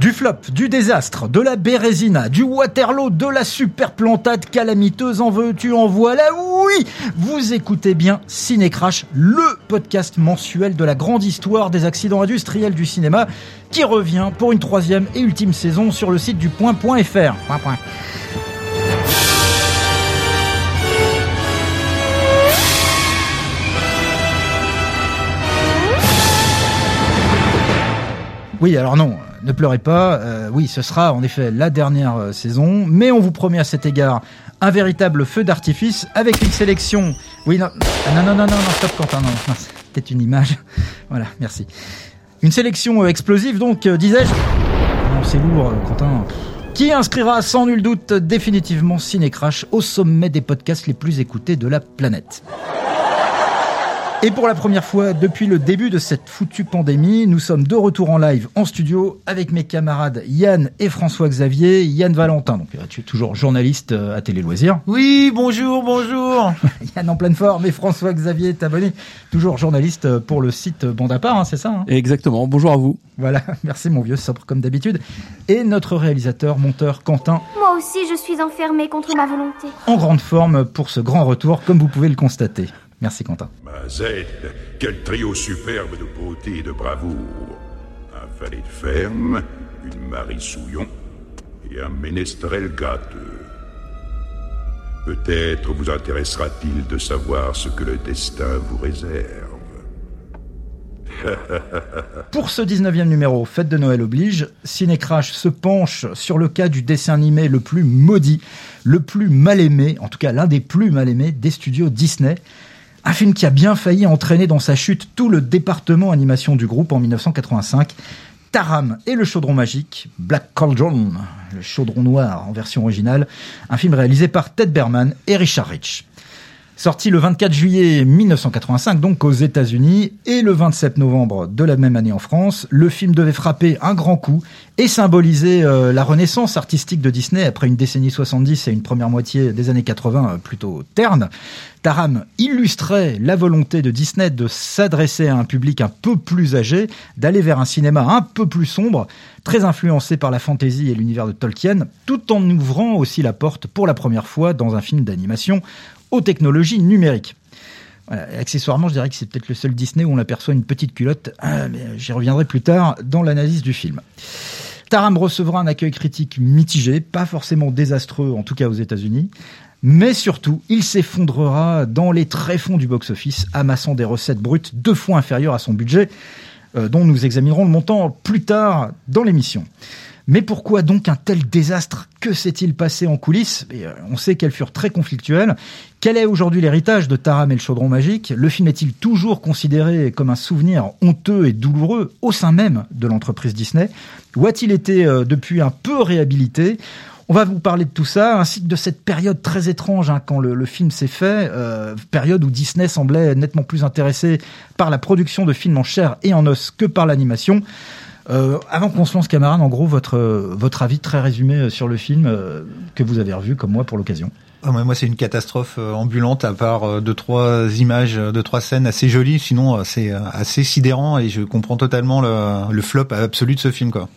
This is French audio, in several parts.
Du flop, du désastre, de la bérésina, du Waterloo, de la super plantade calamiteuse, en veux-tu, en voilà, oui Vous écoutez bien Ciné Crash, le podcast mensuel de la grande histoire des accidents industriels du cinéma, qui revient pour une troisième et ultime saison sur le site du point.fr. Point, point. Oui, alors non, ne pleurez pas. euh, oui, ce sera en effet la dernière euh, saison, mais on vous promet à cet égard un véritable feu d'artifice avec une sélection. Oui, non, ah, non, non, non, non, stop, Quentin, non, non, c'est peut-être une image. Voilà, merci. Une sélection euh, explosive, donc, disais-je. Non, c'est lourd, Quentin. Qui inscrira sans nul doute définitivement Ciné Crash au sommet des podcasts les plus écoutés de la planète. Et pour la première fois depuis le début de cette foutue pandémie, nous sommes de retour en live en studio avec mes camarades Yann et François-Xavier. Yann Valentin, donc euh, tu es toujours journaliste euh, à Télé Loisirs. Oui, bonjour, bonjour. Yann en pleine forme et François-Xavier Tabonné, toujours journaliste euh, pour le site Bande à part, hein, c'est ça hein? Exactement. Bonjour à vous. Voilà, merci mon vieux, sobre comme d'habitude. Et notre réalisateur, monteur Quentin, Moi aussi, je suis enfermée contre ma volonté. en grande forme pour ce grand retour, comme vous pouvez le constater. Merci Quentin. Mazette, quel trio superbe de beauté et de bravoure. Un valet de ferme, une Marie Souillon et un ménestrel gâteux. Peut-être vous intéressera-t-il de savoir ce que le destin vous réserve. Pour ce 19e numéro, Fête de Noël oblige, Ciné Crash se penche sur le cas du dessin animé le plus maudit, le plus mal aimé, en tout cas l'un des plus mal aimés des studios Disney. Un film qui a bien failli entraîner dans sa chute tout le département animation du groupe en 1985. Taram et le chaudron magique, Black Cauldron, le chaudron noir en version originale, un film réalisé par Ted Berman et Richard Rich. Sorti le 24 juillet 1985, donc aux États-Unis, et le 27 novembre de la même année en France, le film devait frapper un grand coup et symboliser euh, la renaissance artistique de Disney après une décennie 70 et une première moitié des années 80 euh, plutôt terne. Taram illustrait la volonté de Disney de s'adresser à un public un peu plus âgé, d'aller vers un cinéma un peu plus sombre, très influencé par la fantasy et l'univers de Tolkien, tout en ouvrant aussi la porte pour la première fois dans un film d'animation aux technologies numériques. Accessoirement, je dirais que c'est peut-être le seul Disney où on aperçoit une petite culotte, Ah, mais j'y reviendrai plus tard dans l'analyse du film. Taram recevra un accueil critique mitigé, pas forcément désastreux, en tout cas aux États-Unis. Mais surtout, il s'effondrera dans les tréfonds du box-office, amassant des recettes brutes deux fois inférieures à son budget, euh, dont nous examinerons le montant plus tard dans l'émission. Mais pourquoi donc un tel désastre? Que s'est-il passé en coulisses? Euh, On sait qu'elles furent très conflictuelles. Quel est aujourd'hui l'héritage de Taram et le chaudron magique? Le film est-il toujours considéré comme un souvenir honteux et douloureux au sein même de l'entreprise Disney? Ou a-t-il été euh, depuis un peu réhabilité? On va vous parler de tout ça, ainsi que de cette période très étrange hein, quand le, le film s'est fait, euh, période où Disney semblait nettement plus intéressé par la production de films en chair et en os que par l'animation. Euh, avant qu'on se lance, camarade, en gros, votre, euh, votre avis très résumé euh, sur le film que vous avez revu comme moi pour l'occasion. Ah, moi, c'est une catastrophe ambulante à part deux trois images, deux trois scènes assez jolies. Sinon, c'est assez sidérant et je comprends totalement le, le flop absolu de ce film, quoi.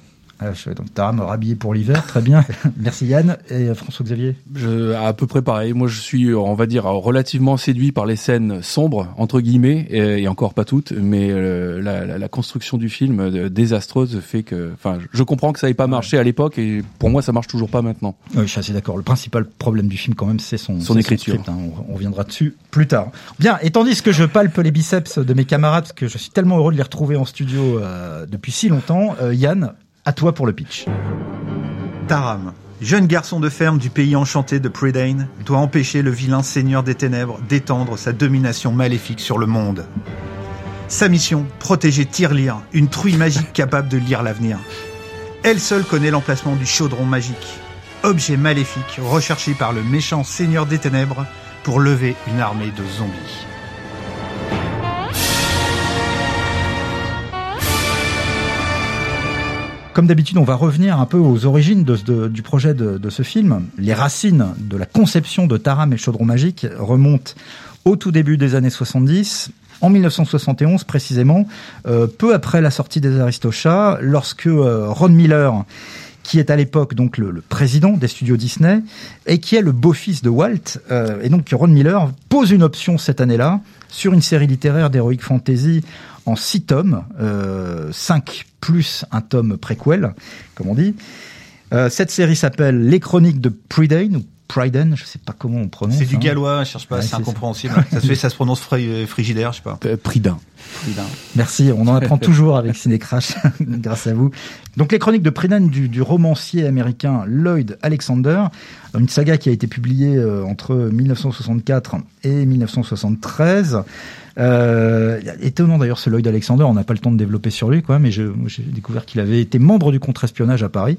Ah, je- donc Taram rhabillé pour l'hiver, très bien. Merci Yann et euh, François-Xavier. Je, à peu près pareil. Moi, je suis, on va dire, relativement séduit par les scènes sombres entre guillemets, et, et encore pas toutes, mais euh, la, la, la construction du film euh, désastreuse fait que, enfin, je- comprends que ça n'ait pas marché à l'époque, et pour moi, ça marche toujours pas maintenant. Oui, je suis assez d'accord. Le principal problème du film, quand même, c'est son, écriture. script, hein. on, on reviendra dessus plus tard. Bien, et tandis que je palpe les biceps de mes camarades, parce que je suis tellement heureux de les retrouver en studio euh, depuis si longtemps, euh, Yann, à toi pour le pitch. Taram, jeune garçon de ferme du pays enchanté de Predane, doit empêcher le vilain seigneur des ténèbres d'étendre sa domination maléfique sur le monde. Sa mission, protéger Tirlir, une truie magique capable de lire l'avenir. Elle seule connaît l'emplacement du chaudron magique, objet maléfique recherché par le méchant seigneur des ténèbres pour lever une armée de zombies. Comme d'habitude, on va revenir un peu aux origines du projet de, de, ce film. Les racines de la conception de Taram et le chaudron magique remontent au tout début des années 70, en 1971 précisément, euh, peu après la sortie des Aristochats, lorsque euh, Ron Miller qui est à l'époque donc le, le, président des studios Disney et qui est le beau-fils de Walt. Euh, et donc Ron Miller pose une option cette année-là sur une série littéraire d'heroic fantasy en six tomes, euh, cinq plus un tome préquel, comme on dit. Euh, cette série s'appelle Les Chroniques de Prydain Pryden, je sais pas comment on prononce. C'est du gallois, hein. je cherche pas, ouais, c'est incompréhensible. ça se fait, ça se prononce fri frigidaire, je sais pas. Prydain. Merci, on en apprend toujours avec Cinécrash, grâce à vous. Donc les chroniques de Prydain du, du, romancier américain Lloyd Alexander, une saga qui a été publiée euh, entre 1964 et 1973. Euh, étonnant d'ailleurs ce Lloyd Alexander, on n'a pas le temps de développer sur lui, quoi, mais j'ai découvert qu'il avait été membre du contre-espionnage à Paris.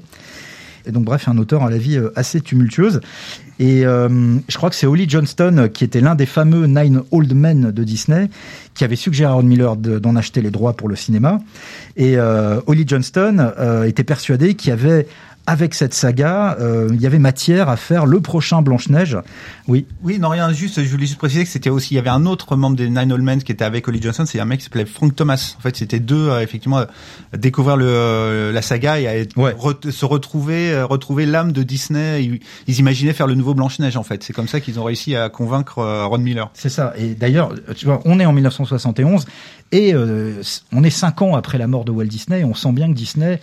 Et donc bref, un auteur à la vie assez tumultueuse. Et euh, je crois que c'est Holly Johnston qui était l'un des fameux Nine Old Men de Disney, qui avait suggéré à Ron Miller d'en acheter les droits pour le cinéma. Et euh, Holly Johnston euh, était persuadé qu'il y avait avec cette saga, euh, il y avait matière à faire le prochain Blanche-Neige. Oui. Oui, non, rien, juste, je voulais juste préciser que c'était aussi, il y avait un autre membre des Nine Old Men qui était avec Holly Johnson, c'est un mec qui s'appelait Frank Thomas. En fait, c'était deux, euh, effectivement, euh, découvrir le, euh, la saga et à être, ouais. re, se retrouver, euh, retrouver l'âme de Disney. Ils, ils, imaginaient faire le nouveau Blanche-Neige, en fait. C'est comme ça qu'ils ont réussi à convaincre Ron Miller. C'est ça. Et d'ailleurs, tu vois, on est en 1971 et on est cinq ans après la mort de Walt Disney. Et on sent bien que Disney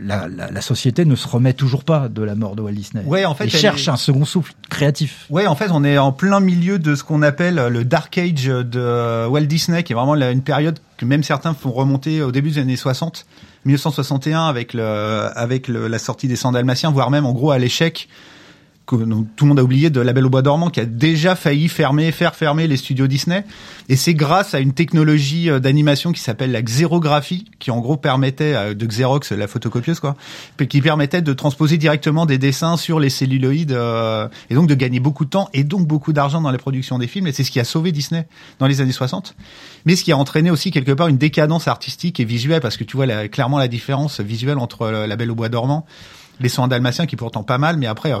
la, la, la, société ne se remet toujours pas de la mort de Walt Disney. Ouais, en fait, il cherche est... un second souffle créatif. Ouais, en fait, on est en plein milieu de ce qu'on appelle le Dark Age de Walt Disney, qui est vraiment une période que même certains font remonter au début des années 60, 1961, avec le, avec le, la sortie des Sandalmatiens, voire même en gros à l'échec que tout le monde a oublié de La Belle au Bois dormant qui a déjà failli fermer, faire fermer les studios Disney. Et c'est grâce à une technologie d'animation qui s'appelle la xérographie, qui en gros permettait de Xerox, la photocopieuse quoi, qui permettait de transposer directement des dessins sur les celluloïdes euh, et donc de gagner beaucoup de temps et donc beaucoup d'argent dans la production des films. Et c'est ce qui a sauvé Disney dans les années 60. Mais ce qui a entraîné aussi quelque part une décadence artistique et visuelle parce que tu vois la, clairement la différence visuelle entre La Belle au Bois dormant les soins dalmatiens qui pourtant pas mal, mais après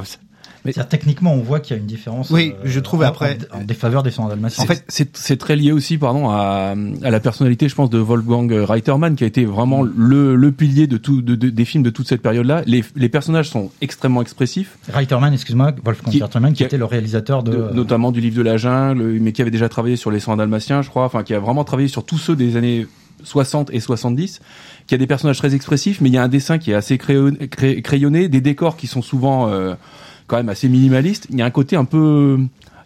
mais techniquement, on voit qu'il y a une différence. Oui, euh, je trouve en, après en, en défaveur des soins dalmatiens. En fait, c'est très lié aussi, pardon, à, à, la personnalité, je pense, de Wolfgang Reitermann, qui a été vraiment le, le pilier de tout, de, de, des films de toute cette période-là. Les, les, personnages sont extrêmement expressifs. Reitermann, excuse-moi, Wolfgang qui, Reitermann, qui, qui, était le réalisateur de, de, notamment du livre de la jungle, mais qui avait déjà travaillé sur les soins dalmatiens, je crois, enfin, qui a vraiment travaillé sur tous ceux des années 60 et 70, qui a des personnages très expressifs, mais il y a un dessin qui est assez crayonné, crayonné des décors qui sont souvent euh, quand même assez minimaliste. Il y a un côté un peu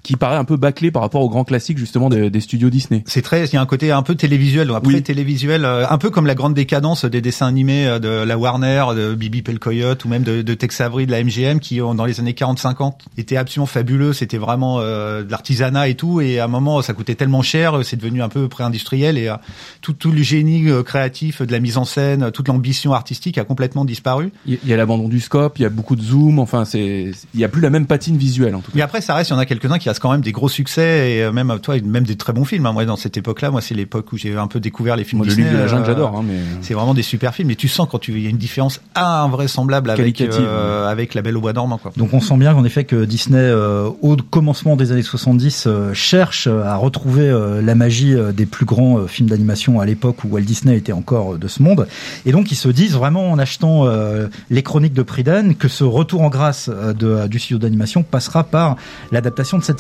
qui paraît un peu bâclé par rapport aux grands classiques justement des, des studios Disney. C'est très, il y a un côté un peu télévisuel, après oui. télévisuel, euh, un peu comme la grande décadence des dessins animés euh, de la Warner, de Bibi Pelcoyote ou même de, de Tex Avery, de la MGM, qui dans les années 40-50 étaient absolument fabuleux. C'était vraiment euh, de l'artisanat et tout, et à un moment ça coûtait tellement cher, c'est devenu un peu pré-industriel et euh, tout, tout le génie euh, créatif de la mise en scène, toute l'ambition artistique a complètement disparu. Il y a l'abandon du scope, il y a beaucoup de zoom, enfin c'est, il y a plus la même patine visuelle en tout cas. Mais après ça reste, il y en a quelques-uns qui quand même des gros succès et même toi même des très bons films hein. moi dans cette époque-là moi c'est l'époque où j'ai un peu découvert les films moi, Disney le livre de la jungle euh, j'adore hein, mais c'est vraiment des super films et tu sens quand tu il y a une différence invraisemblable avec euh, avec La Belle au bois dormant quoi. Donc on sent bien qu'en effet que Disney euh, au commencement des années 70 euh, cherche à retrouver euh, la magie des plus grands films d'animation à l'époque où Walt Disney était encore de ce monde et donc ils se disent vraiment en achetant les chroniques de Prydain que ce retour en grâce de, du studio d'animation passera par l'adaptation de cette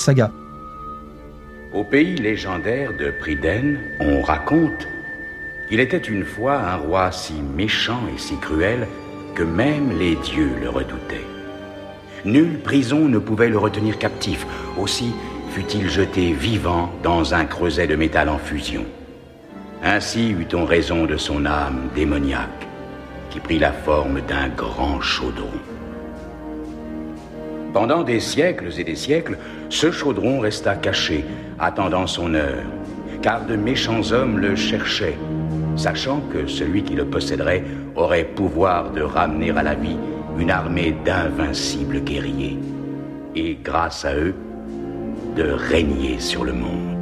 Au pays légendaire de Pryden, on raconte qu'il était une fois un roi si méchant et si cruel que même les dieux le redoutaient. Nulle prison ne pouvait le retenir captif, aussi fut-il jeté vivant dans un creuset de métal en fusion. Ainsi eut-on raison de son âme démoniaque, qui prit la forme d'un grand chaudron. Pendant des siècles et des siècles, ce chaudron resta caché, attendant son heure, car de méchants hommes le cherchaient, sachant que celui qui le posséderait aurait pouvoir de ramener à la vie une armée d'invincibles guerriers, et grâce à eux, de régner sur le monde.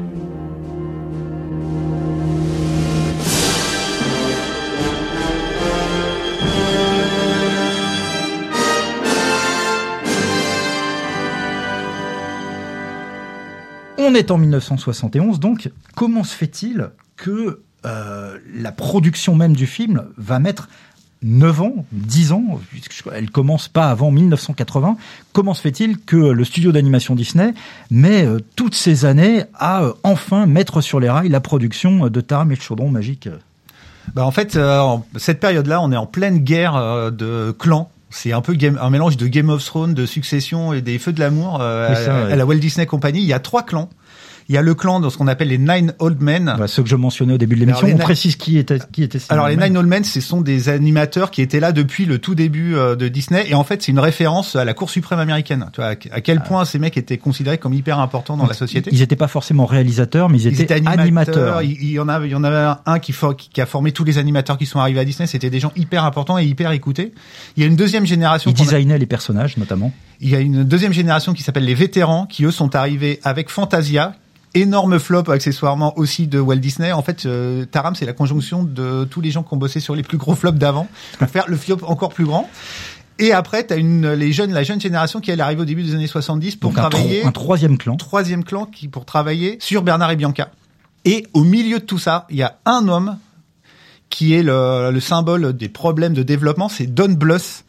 On est en 1971, donc comment se fait-il que euh, la production même du film va mettre 9 ans, 10 ans, elle commence pas avant 1980. Comment se fait-il que le studio d'animation Disney met euh, toutes ces années à euh, enfin mettre sur les rails la production de Taram et le chaudron magique? Bah en fait, cette période-là, on est en pleine guerre de clans. C'est un peu game, un mélange de Game of Thrones, de Succession et des Feux de l'amour euh, ouais. à la Walt Disney Company. Il y a trois clans. Il y a le clan de ce qu'on appelle les Nine Old Men. Bah, Ceux que je mentionnais au début de l'émission, on na- précise qui était qui était. ces Alors les. Nine Old Men, ce sont des animateurs qui étaient là depuis le tout début euh, de Disney et en fait c'est une référence à la Cour suprême américaine. Tu vois à quel point ces mecs étaient considérés comme hyper importants dans Donc, la société. Ils n'étaient pas forcément réalisateurs, mais ils, Ils étaient animateurs. animateurs. Il, il y en a, il y en avait un qui, for- qui a formé tous les animateurs qui sont arrivés à Disney. C'était des gens hyper importants et hyper écoutés. Il y a une deuxième génération. Ils a- designaient les personnages, notamment. Il y a une deuxième génération qui s'appelle les vétérans, qui eux sont arrivés avec Fantasia. Énorme flop accessoirement aussi de Walt Disney. En fait, euh, Taram, c'est la conjonction de tous les gens qui ont bossé sur les plus gros flops d'avant pour faire le flop encore plus grand. Et après, t'as une les jeunes, la jeune génération qui elle arrive au début des années 70 pour Donc un, tro- travailler un troisième clan. troisième clan qui pour travailler sur Bernard et Bianca. Et au milieu de tout ça, il y a un homme qui est le, le symbole des problèmes de développement, c'est Don Bluth,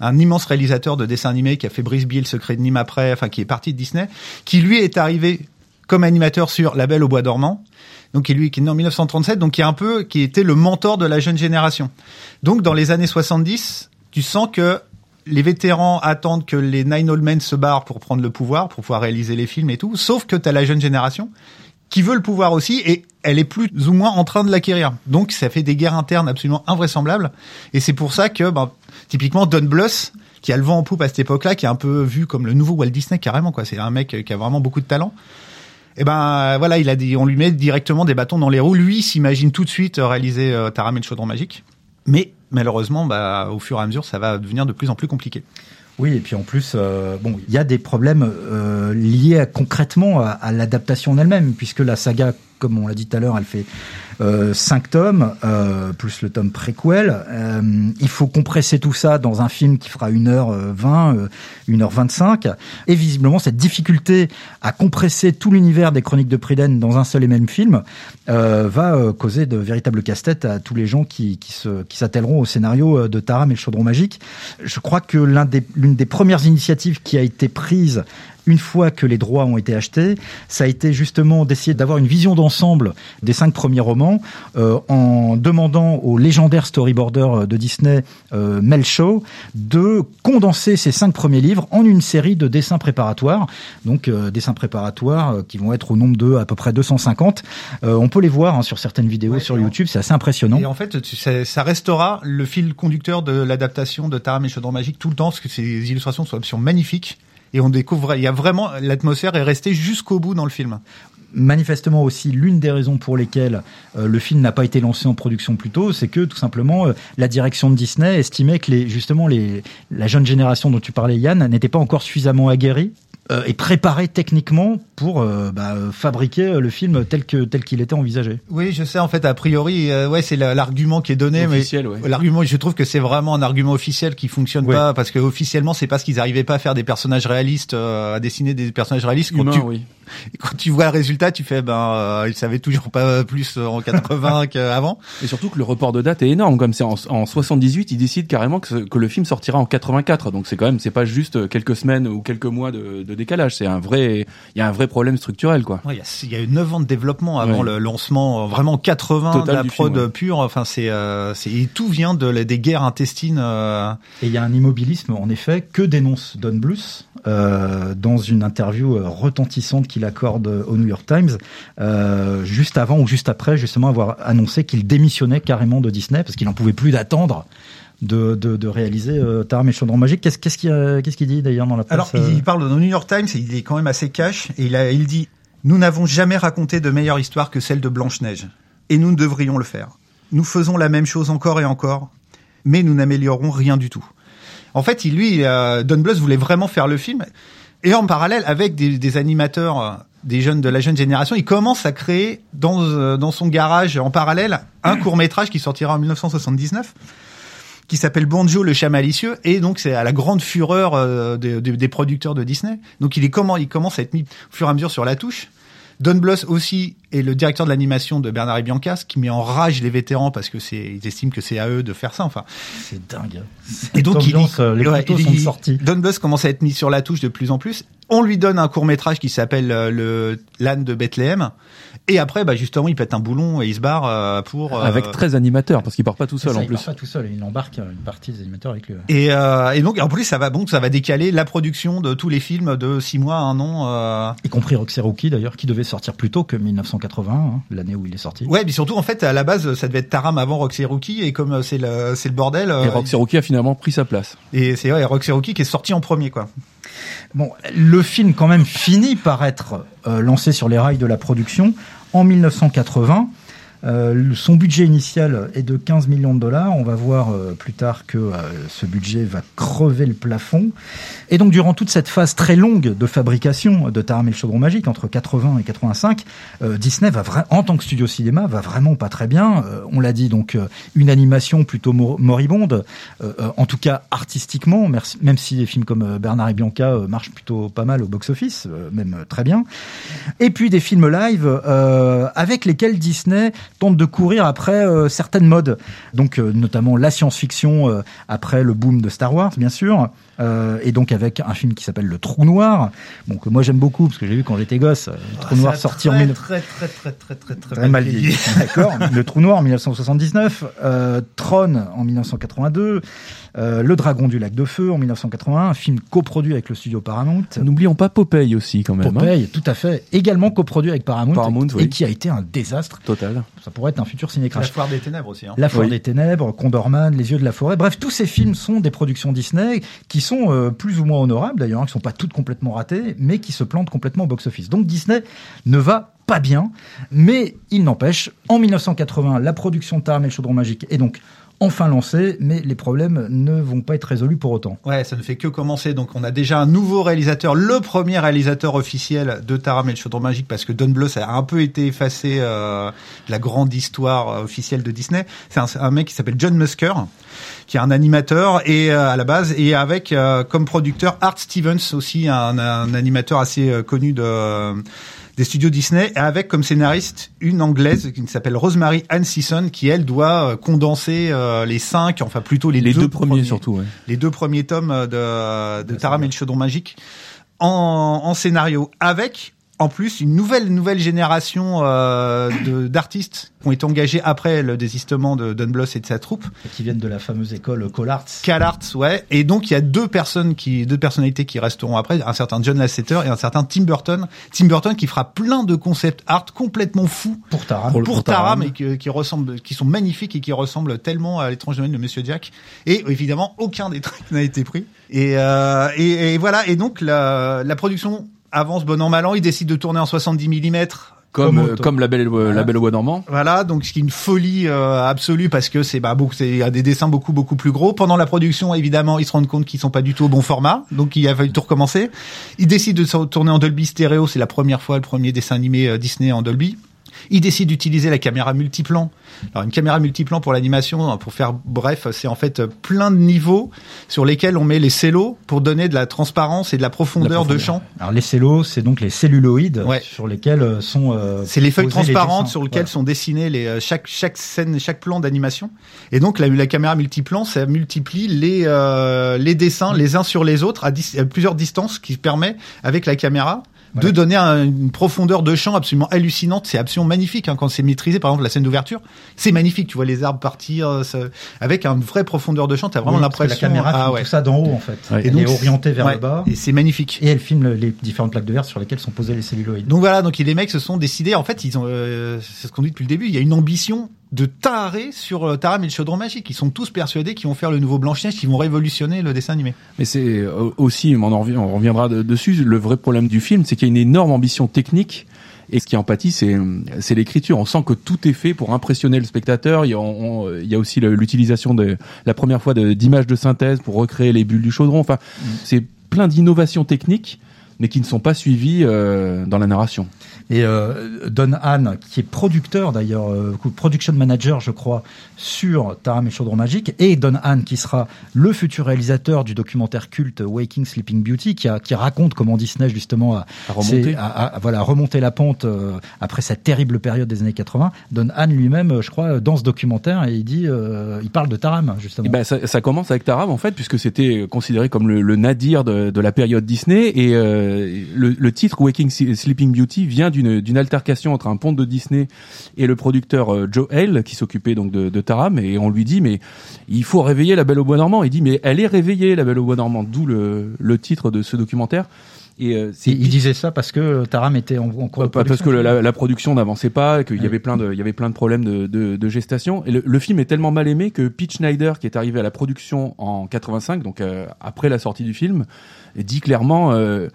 un immense réalisateur de dessins animés qui a fait Brisby, le secret de Nîmes après, enfin qui est parti de Disney, qui lui est arrivé comme animateur sur La Belle au Bois dormant. Donc qui lui qui est né en 1937, donc qui est un peu qui était le mentor de la jeune génération. Donc dans les années 70, tu sens que les vétérans attendent que les Nine Old Men se barrent pour prendre le pouvoir, pour pouvoir réaliser les films et tout, sauf que tu as la jeune génération qui veut le pouvoir aussi et elle est plus ou moins en train de l'acquérir. Donc ça fait des guerres internes absolument invraisemblables et c'est pour ça que ben, typiquement Don Bluth qui a le vent en poupe à cette époque-là, qui est un peu vu comme le nouveau Walt Disney carrément quoi, c'est un mec qui a vraiment beaucoup de talent. Et ben voilà, il a dit, on lui met directement des bâtons dans les roues. Lui s'imagine tout de suite euh, réaliser euh, Taram et le chaudron magique. Mais malheureusement, bah, au fur et à mesure, ça va devenir de plus en plus compliqué. Oui, et puis en plus, euh, bon, il y a des problèmes euh, liés concrètement à, à l'adaptation en elle-même, puisque la saga, comme on l'a dit tout à l'heure, elle fait euh, cinq tomes, euh, plus le tome préquel. Euh, il faut compresser tout ça dans un film qui fera 1h20, euh, 1h25. Et visiblement, cette difficulté à compresser tout l'univers des Chroniques de Priden dans un seul et même film euh, va euh, causer de véritables casse-têtes à tous les gens qui, qui se qui s'attelleront au scénario euh, de Taram et le chaudron magique. Je crois que l'un des l'une des premières initiatives qui a été prise une fois que les droits ont été achetés, ça a été justement d'essayer d'avoir une vision d'ensemble des cinq premiers romans euh, en demandant au légendaire storyboarder de Disney, euh, Mel Shaw, de condenser ces cinq premiers livres en une série de dessins préparatoires. Donc euh, dessins préparatoires qui vont être au nombre de à peu près 250. Euh, on peut les voir hein, sur certaines vidéos Ouais, sur YouTube, c'est assez impressionnant. Et en fait, tu- ça, ça restera le fil conducteur de l'adaptation de Taram et chaudron magique tout le temps, parce que ces illustrations sont absolument magnifiques. Et on découvre, il y a vraiment, l'atmosphère est restée jusqu'au bout dans le film. manifestement aussi l'une des raisons pour lesquelles euh, le film n'a pas été lancé en production plus tôt, c'est que tout simplement euh, la direction de Disney estimait que les justement les la jeune génération dont tu parlais Yann n'était pas encore suffisamment aguerrie euh, et préparée techniquement pour euh, bah, euh, fabriquer euh, le film tel que tel qu'il était envisagé. Oui, je sais, en fait, a priori, euh, ouais, c'est la- l'argument qui est donné, Officiel, mais ouais. l'argument, je trouve que c'est vraiment un argument officiel qui fonctionne Ouais. pas, parce que officiellement, c'est parce qu'ils arrivaient pas à faire des personnages réalistes, euh, à dessiner des personnages réalistes. Quand, Humain, tu, oui. quand tu vois le résultat, tu fais, ben, euh, ils savaient toujours pas plus en 80 qu'avant. Et surtout que le report de date est énorme, comme c'est en, en 78, ils décident carrément que, que le film sortira en 84. Donc c'est quand même, c'est pas juste quelques semaines ou quelques mois de, de décalage. C'est un vrai, il y a un vrai problème structurel, quoi. Ouais, Il y, a, il y a eu 9 ans de développement avant Ouais. le lancement, vraiment 80 Total de la prod film, ouais. pure. Enfin, c'est, euh, tout vient de la- des guerres intestines. euh, Et il y a un immobilisme, en effet, que dénonce Don Bluth euh, dans une interview euh, retentissante qu'il accorde au New York Times, euh, juste avant ou juste après, justement, avoir annoncé qu'il démissionnait carrément de Disney parce qu'il n'en pouvait plus d'attendre de, de, de réaliser euh, Taram et Chaudron Magique. Qu'est-ce qu'est-ce qu'il euh, qu'est-ce qu'il dit d'ailleurs dans la presse Alors, euh, il parle dans le New York Times et il est quand même assez cash et il, a, il dit Nous n'avons jamais raconté de meilleure histoire que celle de Blanche-Neige et nous devrions le faire. Nous faisons la même chose encore et encore, mais nous n'améliorons rien du tout. En fait, il, lui, euh, Don Bluth voulait vraiment faire le film et en parallèle avec des, des animateurs, euh, des jeunes de la jeune génération, il commence à créer dans, euh, dans son garage en parallèle un court métrage qui sortira en 1979 qui s'appelle Bonjo le chat malicieux et donc c'est à la grande fureur euh, des, des- des producteurs de Disney. Donc il est comment il commence à être mis au fur et à mesure sur la touche. Don Bluth aussi est le directeur de l'animation de Bernard et Bianca, ce qui met en rage les vétérans parce que c'est, ils estiment que c'est à eux de faire ça. Enfin, C'est dingue. et donc il, euh, les ouais, sont sortis. Don Bluth commence à être mis sur la touche de plus en plus. On lui donne un court métrage qui s'appelle euh, le l'âne de Bethléem. Et après, bah justement, il pète un boulon et il se barre euh, pour. euh, Avec 13 animateurs, parce qu'il part pas tout seul Ça, en il plus. part pas tout seul, il embarque une partie des animateurs avec lui. Et, euh, et donc en plus ça va bon ça va décaler la production de tous les films de six mois à un an. Euh... Y compris Roxy Rookie d'ailleurs, qui devait sortir plus tôt que 1981, hein, l'année où il est sorti. Ouais, mais surtout en fait à la base ça devait être Taram avant Roxy Rookie et comme c'est le c'est le bordel. Et Roxy Rookie a finalement pris sa place. et c'est ouais, Roxy Rookie qui est sorti en premier quoi. Bon, le film quand même finit par être euh, lancé sur les rails de la production en 1980. Euh, son budget initial est de 15 millions de dollars. On va voir euh, plus tard que euh, ce budget va crever le plafond. Et donc, durant toute cette phase très longue de fabrication de Taram et le chaudron magique, entre 80 et 85, euh, Disney va en tant que studio cinéma va vraiment pas très bien. On l'a dit, donc une animation plutôt mor- moribonde, en tout cas artistiquement, même si des films comme Bernard et Bianca marchent plutôt pas mal au box-office, même très bien. Et puis des films live avec lesquels Disney tente de courir après euh, certaines modes. Donc euh, notamment la science-fiction euh, après le boom de Star Wars, bien sûr. Euh, et donc avec un film qui s'appelle Le Trou Noir, bon que moi j'aime beaucoup parce que j'ai vu quand j'étais gosse, euh, Le Trou Noir sorti en très, 19... très très très très très très Très mal dit. D'accord. Le Trou Noir en 1979, euh, Tron en 1982, euh, Le Dragon du Lac de Feu en 1981, un film coproduit avec le studio Paramount. N'oublions pas Popeye aussi quand même. hein. Popeye, tout à fait, également coproduit avec Paramount, Paramount, et oui. qui a été un désastre. Total. Ça pourrait être un futur La ciné-crash. foire des ténèbres aussi. Hein. La Foire Oui. des Ténèbres, Condorman, Les Yeux de la Forêt. Bref, tous ces films sont des productions Disney qui sont euh, plus ou moins honorables d'ailleurs, hein, qui sont pas toutes complètement ratées, mais qui se plantent complètement au box-office. Donc Disney ne va pas bien, mais il n'empêche, en 1980, la production de Taram et le Chaudron Magique est donc enfin lancée, mais les problèmes ne vont pas être résolus pour autant. Ouais, ça ne fait que commencer. Donc, on a déjà un nouveau réalisateur, le premier réalisateur officiel de Taram et le Chaudron Magique, parce que Don Bluth a un peu été effacé euh, de la grande histoire euh, officielle de Disney. C'est un, un mec qui s'appelle John Musker, qui est un animateur et euh, à la base et avec euh, comme producteur Art Stevens aussi, un, un animateur assez euh, connu de des studios Disney, avec comme scénariste une anglaise qui s'appelle Rosemary Ann Sisson, qui elle doit euh, condenser euh, les cinq, enfin plutôt les, Les deux premiers surtout. ouais. les deux premiers tomes de, de Taram et le Chaudron Magique en, en scénario, avec en plus une nouvelle nouvelle génération euh, de- d'artistes qui ont été engagés après le désistement de Don Bluth et de sa troupe. Qui viennent de la fameuse école Collarts. Cal Arts, ouais. Et donc il y a deux personnes qui, deux personnalités qui resteront après, un certain John Lasseter et un certain Tim Burton. Tim Burton qui fera plein de concepts art complètement fous Pour Taram. Pour pour, pour Taram, Taram. et qui, qui ressemblent, qui sont magnifiques et qui ressemblent tellement à l'étrange domaine de Monsieur Jack. Et évidemment, aucun des trucs n'a été pris. Et, euh, et, et voilà. Et donc la, la production avance bon an mal an. Ils décident de tourner en 70 mm. Comme, Comme euh, comme la belle, euh, la belle au bois normand. Voilà, donc ce qui est une folie euh, absolue parce que c'est bah beaucoup, c'est il des dessins beaucoup beaucoup plus gros. Pendant la production, évidemment, ils se rendent compte qu'ils sont pas du tout au bon format, donc il a fallu tout recommencer. Ils décident de se tourner en Dolby stéréo, c'est la première fois le premier dessin animé euh, Disney en Dolby. Ils décident d'utiliser la caméra multiplan. Alors une caméra multiplan pour l'animation, pour faire bref, c'est en fait plein de niveaux sur lesquels on met les cellos pour donner de la transparence et de la profondeur, de profondeur. champ. Alors les cellos, c'est donc les celluloïdes Ouais. sur lesquels euh, sont. euh, C'est les feuilles les transparentes sur lesquelles Voilà. sont dessinés les, euh, chaque, chaque scène, chaque plan d'animation. Et donc la, la caméra multiplan, ça multiplie les, euh, les dessins les uns sur les autres à, dis- à plusieurs distances, qui permet avec la caméra de donner un- une profondeur de champ absolument hallucinante. C'est absolument magnifique hein, quand c'est maîtrisé. Par exemple, la scène d'ouverture, c'est magnifique. Tu vois les arbres partir euh, ça- avec une vraie profondeur de champ. T'as vraiment Oui, parce que l'impression. La caméra ah, ouais. tout ça d'en haut en fait. Ouais. Elle donc, est orientée vers ouais, le bas. Et c'est magnifique. Et elle filme les différentes plaques de verre sur lesquelles sont posés les celluloïdes. Donc voilà, donc les mecs se sont décidés. En fait, ils ont, euh, c'est ce qu'on dit depuis le début. Il y a une ambition de taré sur euh, Taram et le chaudron magique. Ils sont tous persuadés qu'ils vont faire le nouveau Blanche-Neige, qu'ils vont révolutionner le dessin animé. Mais c'est euh, aussi, on, en on reviendra de- dessus, le vrai problème du film, c'est qu'il y a une énorme ambition technique. Et ce qui empathie, c'est c'est l'écriture. On sent que tout est fait pour impressionner le spectateur. Il y a, on- il y a aussi l'utilisation de la première fois de- d'images de synthèse pour recréer les bulles du chaudron. Enfin, c'est plein d'innovations techniques mais qui ne sont pas suivis euh, dans la narration. Et euh, Don Hahn, qui est producteur d'ailleurs, euh, production manager, je crois, sur Taram et Chaudron Magique, et Don Hahn, qui sera le futur réalisateur du documentaire culte Waking Sleeping Beauty, qui, a, qui raconte comment Disney justement a, À remonter. a- a- voilà, remonté la pente euh, après cette terrible période des années 80. Don Hahn lui-même, euh, je crois, dans ce documentaire, et il dit, euh, il parle de Taram justement. Et ben ça, ça commence avec Taram en fait, puisque c'était considéré comme le, le nadir de, de la période Disney et euh, le, le titre Waking Sleeping Beauty vient d'une d'une altercation entre un ponte de Disney et le producteur euh, Joe Hale qui s'occupait donc de, de Taram et on lui dit mais il faut réveiller la Belle au Bois Normand. Il dit mais elle est réveillée la Belle au Bois Normand, d'où le, le titre de ce documentaire. Et euh, il, disait ça parce que Taram était en, en cours de pas parce que la, la production n'avançait pas, qu'il y avait plein de, il y avait plein de problèmes de, de, de gestation. Et le, le film est tellement mal aimé que Pete Schneider, qui est arrivé à la production en 85, donc euh, après la sortie du film, dit clairement. Euh,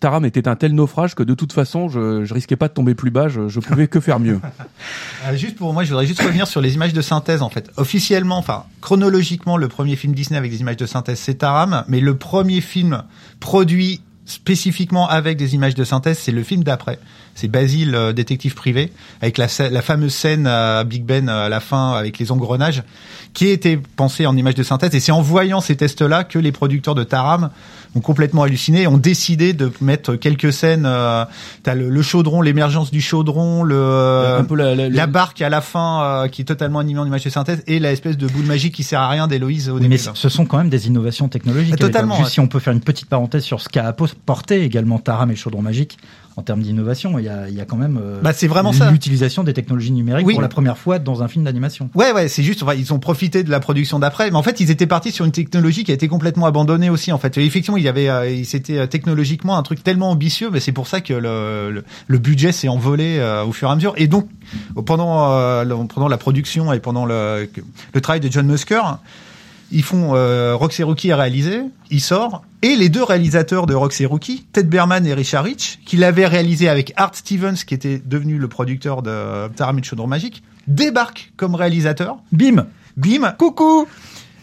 Taram était un tel naufrage que de toute façon, je, risquais pas de tomber plus bas, je, je pouvais que faire mieux. Euh, juste pour moi, je voudrais juste revenir sur les images de synthèse en fait. Officiellement, enfin chronologiquement, le premier film Disney avec des images de synthèse, c'est Taram, mais le premier film produit spécifiquement avec des images de synthèse, c'est le film d'après. C'est Basile, euh, détective privé, avec la, fameuse scène à Big Ben euh, à la fin avec les engrenages, qui été pensée en images de synthèse. Et c'est en voyant ces tests-là que les producteurs de Taram ont complètement halluciné ont décidé de mettre quelques scènes. Euh, T'as le, le chaudron, l'émergence du chaudron, le un peu la, la- la barque à la fin euh, qui est totalement animée en image de synthèse et la espèce de boule magique qui sert à rien d'Héloïse au Oui, début. mais ce sont quand même des innovations technologiques. Ah, totalement, Juste ouais. si on peut faire une petite parenthèse sur ce qu'a apporté également Taram et Chaudron Magique en termes d'innovation, il y a, il y a quand même euh, Bah, c'est vraiment ça. l'utilisation des technologies numériques Oui. pour la première fois dans un film d'animation. Ouais, ouais, c'est juste, enfin, ils ont profité de la production d'après, mais en fait, ils étaient partis sur une technologie qui a été complètement abandonnée aussi, en fait. Et effectivement, il y avait, euh, c'était euh, technologiquement un truc tellement ambitieux, mais c'est pour ça que le, le, le budget s'est envolé euh, au fur et à mesure. Et donc, pendant, euh, la production et pendant le, le travail de John Musker, ils font euh, Roxy Rookie est réalisé, il sort, et les deux réalisateurs de Roxy Rookie, Ted Berman et Richard Rich, qui l'avaient réalisé avec Art Stevens, qui était devenu le producteur de Taram et le Chaudron Magique, débarquent comme réalisateur. Bim Bim, coucou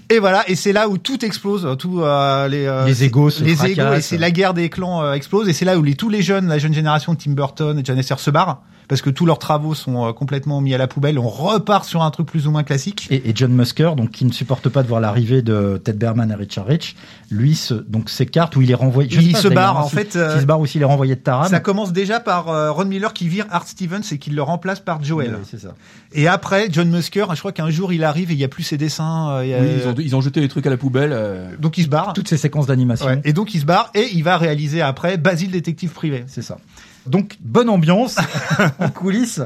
et voilà, et c'est là où tout explose, tout euh, les euh, Les égos se les fracassent. égos, et c'est la guerre des clans euh, explose, et c'est là où les tous les jeunes, la jeune génération, Tim Burton et John se barrent parce que tous leurs travaux sont euh, complètement mis à la poubelle. On repart sur un truc plus ou moins classique. et, et John Musker, donc qui ne supporte pas de voir l'arrivée de Ted Berman et Richard Rich, lui se, donc s'écarte ou il est renvoyé. je Il pas se barre, hein, en fait, euh, s'il se barre ou s'il est renvoyé de Taram. Ça commence déjà par euh, Ron Miller qui vire Art Stevens et qui le remplace par Joel. Oui, c'est ça. Et après, John Musker, je crois qu'un jour il arrive et il y a plus ses dessins. euh, il y a- Oui, ils, ont, ils ont jeté les trucs à la poubelle. euh, Donc il se barre. Toutes ces séquences d'animation. Ouais. Et donc il se barre et il va réaliser après Basile détective privé. C'est ça. Donc bonne ambiance en coulisses.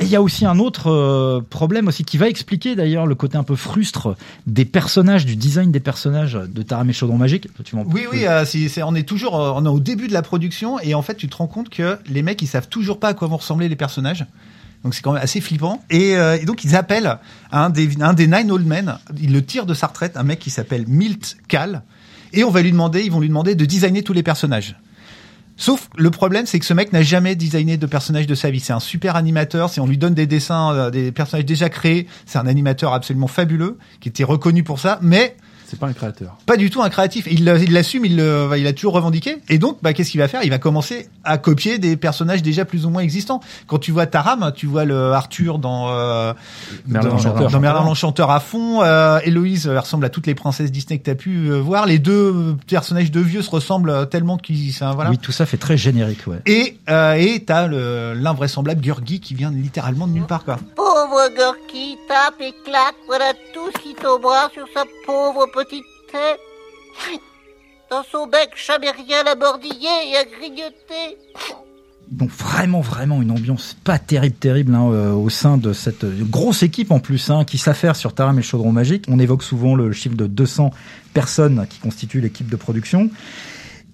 Et il y a aussi un autre euh, problème aussi qui va expliquer d'ailleurs le côté un peu frustre des personnages, du design des personnages de Taram et Chaudron Magique. Tu Oui, oui, euh, c'est, on est toujours euh, on est au début de la production et en fait tu te rends compte que les mecs ils savent toujours pas à quoi vont ressembler les personnages. Donc c'est quand même assez flippant. Et, euh, donc ils appellent un des, un des Nine Old Men, ils le tirent de sa retraite, un mec qui s'appelle Milt Kahl, et on va lui demander, ils vont lui demander de designer tous les personnages. Sauf le problème, c'est que ce mec n'a jamais designé de personnage de sa vie. C'est un super animateur. Si on lui donne des dessins, euh, des personnages déjà créés, c'est un animateur absolument fabuleux qui était reconnu pour ça. Mais c'est pas un créateur. pas du tout un créatif. Il l'assume, il le- il a toujours revendiqué. Et donc, bah, qu'est-ce qu'il va faire? Il va commencer à copier des personnages déjà plus ou moins existants. Quand tu vois Taram, tu vois le Arthur dans euh, Merlin dans, l'Enchanteur. dans Merlin l'Enchanteur à fond. Euh, Héloïse euh, ressemble à toutes les princesses Disney que tu as pu euh, voir. Les deux personnages de vieux se ressemblent euh, tellement qu'ils, voilà. Oui, tout ça fait très générique, ouais. Et euh, et t'as le l'invraisemblable Gurgi qui vient littéralement de nulle part quoi. Pauvre Gorky tape et claque, voilà tout ce qui tombera sur sa pauvre petite Dans son bec, jamais rien à mordiller et. Donc vraiment, vraiment une ambiance pas terrible, terrible hein, euh, au sein de cette grosse équipe en plus hein, qui s'affaire sur Taram et Chaudron Magique. On évoque souvent le chiffre de 200 personnes qui constituent l'équipe de production.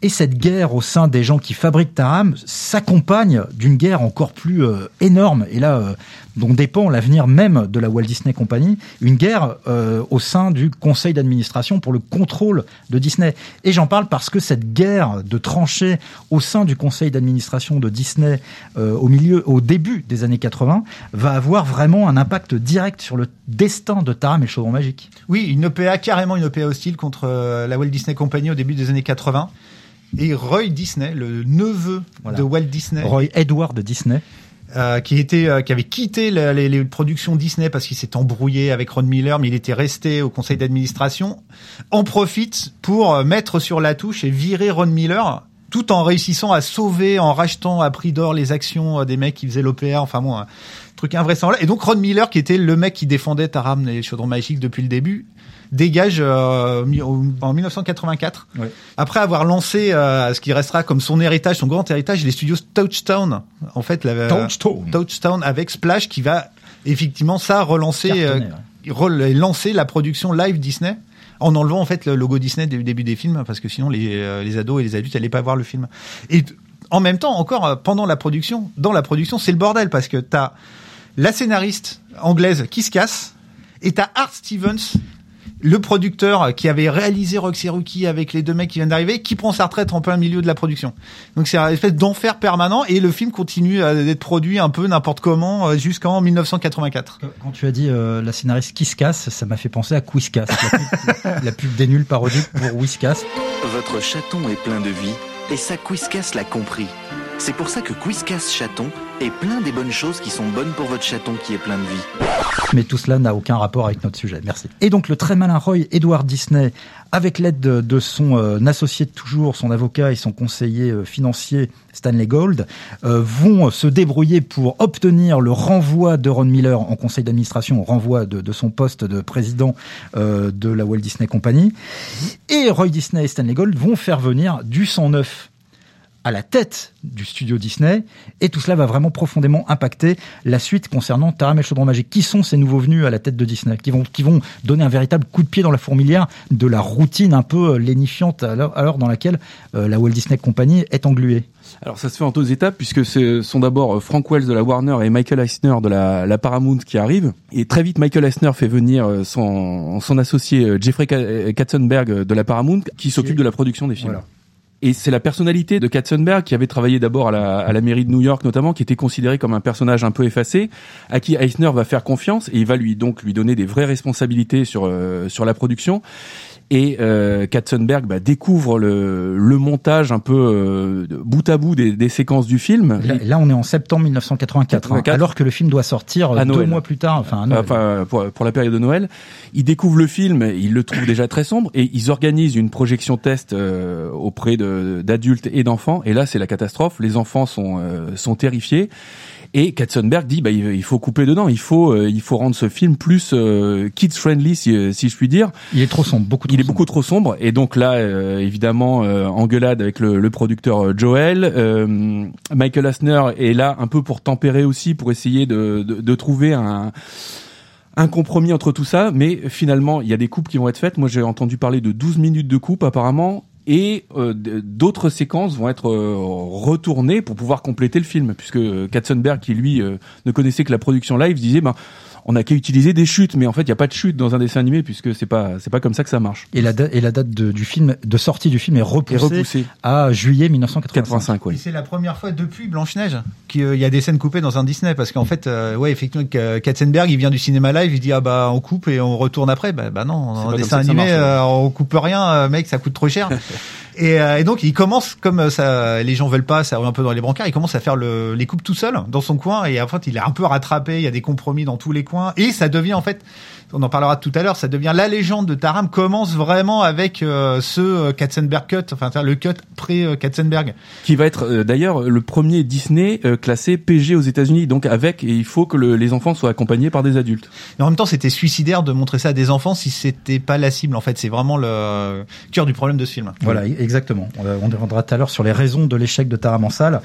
Et cette guerre au sein des gens qui fabriquent Taram s'accompagne d'une guerre encore plus euh, énorme, et là, euh, dont dépend l'avenir même de la Walt Disney Company, une guerre euh, au sein du conseil d'administration pour le contrôle de Disney. Et j'en parle parce que cette guerre de tranchées au sein du conseil d'administration de Disney euh, au milieu, au début des années 80, va avoir vraiment un impact direct sur le destin de Taram et le Chaudron Magique. Oui, une OPA carrément une OPA hostile contre euh, la Walt Disney Company au début des années 80. Et Roy Disney, le neveu Voilà. de Walt Disney, Roy Edward Disney. euh, qui était, euh, qui avait quitté la- les, les productions Disney parce qu'il s'est embrouillé avec Ron Miller, mais il était resté au conseil d'administration, en profite pour euh, mettre sur la touche et virer Ron Miller tout en réussissant à sauver, en rachetant à prix d'or les actions euh, des mecs qui faisaient l'OPA, enfin bon, un truc invraisemblable. Et donc Ron Miller, qui était le mec qui défendait Taram et les chaudrons magiques depuis le début, dégage euh, en 1984. Ouais. Après avoir lancé euh, ce qui restera comme son héritage, son grand héritage, les studios Touchstone. En fait, la, avec Splash qui va effectivement ça relancer, euh, lancer la production live Disney en enlevant en fait le logo Disney du début des films parce que sinon les, les ados et les adultes n'allaient pas voir le film. Et en même temps, encore pendant la production, dans la production, c'est le bordel parce que t'as la scénariste anglaise qui se casse et t'as Art Stevens, le producteur qui avait réalisé Roxy Rookie avec les deux mecs qui viennent d'arriver, qui prend sa retraite en plein milieu de la production. Donc c'est un espèce d'enfer permanent et le film continue à d'être produit un peu n'importe comment euh, jusqu'en 1984. Quand tu as dit euh, la scénariste qui se casse, ça m'a fait penser à Quizcast, la pub, la pub des nuls parodique pour Whiskas. Votre chaton est plein de vie et ça Quizcas l'a compris. C'est pour ça que Quizcas Chaton est plein des bonnes choses qui sont bonnes pour votre chaton qui est plein de vie. Mais tout cela n'a aucun rapport avec notre sujet. Merci. Et donc le très malin Roy Edward Disney, avec l'aide de, son euh, associé de toujours, son avocat et son conseiller euh, financier Stanley Gold, euh, vont se débrouiller pour obtenir le renvoi de Ron Miller en conseil d'administration, renvoi de, de son poste de président euh, de la Walt Disney Company. Et Roy Disney et Stanley Gold vont faire venir du sang neuf à la tête du studio Disney, et tout cela va vraiment profondément impacter la suite concernant Taram et le Chaudron Magique. Qui sont ces nouveaux venus à la tête de Disney qui vont, qui vont donner un véritable coup de pied dans la fourmilière de la routine un peu euh, lénifiante à l'heure dans laquelle euh, la Walt Disney Company est engluée Alors ça se fait en deux étapes puisque ce sont d'abord euh, Frank Wells de la Warner et Michael Eisner de la, la Paramount qui arrivent. Et très vite Michael Eisner fait venir euh, son, son associé Jeffrey Ka- Katzenberg de la Paramount qui s'occupe de la production des films. Voilà. Et c'est la personnalité de Katzenberg qui avait travaillé d'abord à la, à la mairie de New York notamment, qui était considéré comme un personnage un peu effacé, à qui Eisner va faire confiance et il va lui donc lui donner des vraies responsabilités sur euh, sur la production. Et euh, Katzenberg bah, découvre le, le montage un peu euh, bout à bout des, des séquences du film. Là, là, on est en septembre 1984, hein, 84. alors que le film doit sortir euh, À deux Noël. mois plus tard. Enfin, à Noël. Enfin, pour, pour la période de Noël, ils découvrent le film, ils le trouvent déjà très sombre et ils organisent une projection test euh, auprès de- d'adultes et d'enfants. Et là, c'est la catastrophe. Les enfants sont euh, sont terrifiés. Et Katzenberg dit, bah, il faut couper dedans, il faut, euh, il faut rendre ce film plus euh, kids friendly, si, si je puis dire. il est trop sombre, beaucoup trop Il est sombre. beaucoup trop sombre et donc là euh, évidemment euh, engueulade avec le, le producteur euh, Joel. Euh, Michael Asner est là un peu pour tempérer aussi, pour essayer de, de, de trouver un un compromis entre tout ça, mais finalement il y a des coupes qui vont être faites. Moi j'ai entendu parler de 12 minutes de coupe apparemment. Et euh, d'autres séquences vont être euh, retournées pour pouvoir compléter le film, puisque Katzenberg, qui lui euh, ne connaissait que la production live, disait ben on n'a qu'à utiliser des chutes, mais en fait il n'y a pas de chute dans un dessin animé puisque c'est pas c'est pas comme ça que ça marche. Et la, da- et la date de, du film, de sortie du film est repoussée, Et repoussé. à juillet 1985. 85, Et oui. c'est la première fois depuis Blanche-Neige qu'il y a des scènes coupées dans un Disney parce qu'en fait, euh, ouais, effectivement, que- Katzenberg, il vient du cinéma live, il dit ah bah on coupe et on retourne après. Bah, bah non, comme dessin animé, marche, ouais. euh, on coupe rien, euh, mec, ça coûte trop cher. et, euh, et donc il commence comme euh, ça, les gens veulent pas, ça revient un peu dans les brancards, il commence à faire le, les coupes tout seul dans son coin et en fait il est un peu rattrapé, il y a des compromis dans tous les coins et ça devient en fait on en parlera tout à l'heure, ça devient la légende de Taram commence vraiment avec euh, ce euh, Katzenberg cut, enfin le cut pré euh, Katzenberg. Qui va être euh, d'ailleurs le premier Disney euh, classé PG aux États-Unis. Donc avec, et il faut que le- les enfants soient accompagnés par des adultes. Et en même temps, c'était suicidaire de montrer ça à des enfants si c'était pas la cible. En fait, c'est vraiment le cœur du problème de ce film. Voilà, exactement. On va- on reviendra tout à l'heure sur les raisons de l'échec de Taram en salle.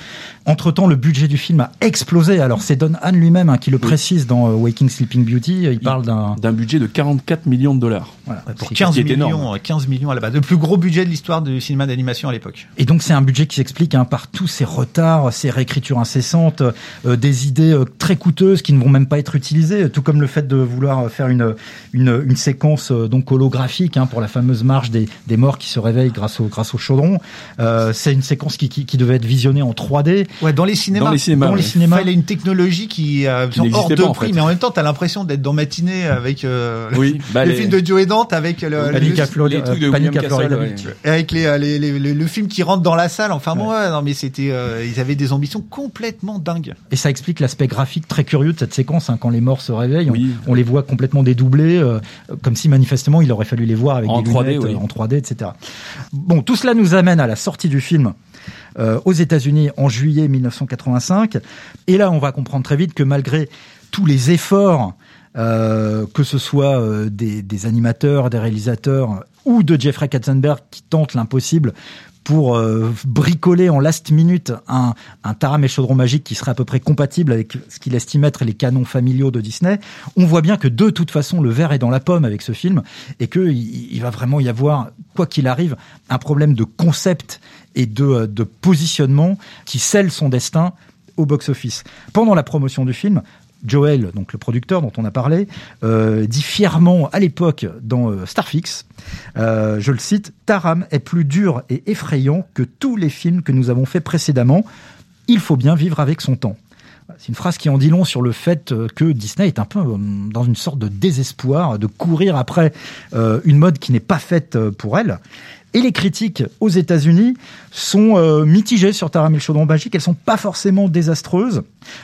Entre-temps, le budget du film a explosé. Alors, c'est Don Hahn lui-même hein, qui le précise dans euh, Waking Sleeping Beauty. Il parle d'un... Budget de 44 millions de dollars. Voilà, Pour c'est- 15 qui est millions, énorme. 15 millions à la base. Le plus gros budget de l'histoire du cinéma d'animation à l'époque. Et donc c'est un budget qui s'explique hein, par tous ces retards, ces réécritures incessantes, euh, des idées euh, très coûteuses qui ne vont même pas être utilisées, tout comme le fait de vouloir faire une une, une séquence euh, donc holographique hein, pour la fameuse marche des, des morts qui se réveillent grâce au grâce au chaudron. Euh, c'est une séquence qui, qui, qui devait être visionnée en 3D. Ouais, dans les cinémas. Dans les cinémas, Dans les cinémas. Il fallait une technologie qui euh, Qui hors de pas, en prix, fait. mais en même temps, t'as l'impression d'être dans matinée avec euh, Oui, bah, le les- film de Joe et Dante avec le, Panic le- à Florida, les trucs de Panic William à Florida Castle, Beach. ouais. avec les, les- les- le, le film qui rentre dans la salle. Enfin, bon, ouais, non, mais c'était, euh, ils avaient des ambitions complètement dingues. Et ça explique l'aspect graphique très curieux de cette séquence. hein, quand les morts se réveillent, on- Oui. on, les voit complètement dédoublés, euh, comme si manifestement il aurait fallu les voir avec En des 3D, lunettes oui. euh, en 3D, etc. Bon, tout cela nous amène à la sortie du film euh, aux États-Unis en juillet 1985. Et là, on va comprendre très vite que malgré tous les efforts, euh, que ce soit euh, des, des animateurs, des réalisateurs ou de Jeffrey Katzenberg qui tente l'impossible pour euh, bricoler en last minute un, un Taram et Chaudron Magique qui serait à peu près compatible avec ce qu'il estime être les canons familiaux de Disney, on voit bien que de toute façon le verre est dans la pomme avec ce film et que il, il va vraiment y avoir, quoi qu'il arrive, un problème de concept et de, de positionnement qui scelle son destin au box-office. Pendant la promotion du film, Joel, donc le producteur dont on a parlé, euh, dit fièrement à l'époque dans euh, Starfix, euh, je le cite, Taram est plus dur et effrayant que tous les films que nous avons faits précédemment. Il faut bien vivre avec son temps. C'est une phrase qui en dit long sur le fait que Disney est un peu dans une sorte de désespoir, de courir après une mode qui n'est pas faite pour elle. Et les critiques aux États-Unis sont euh, mitigées sur Taram et le chaudron magique. Elles sont pas forcément désastreuses.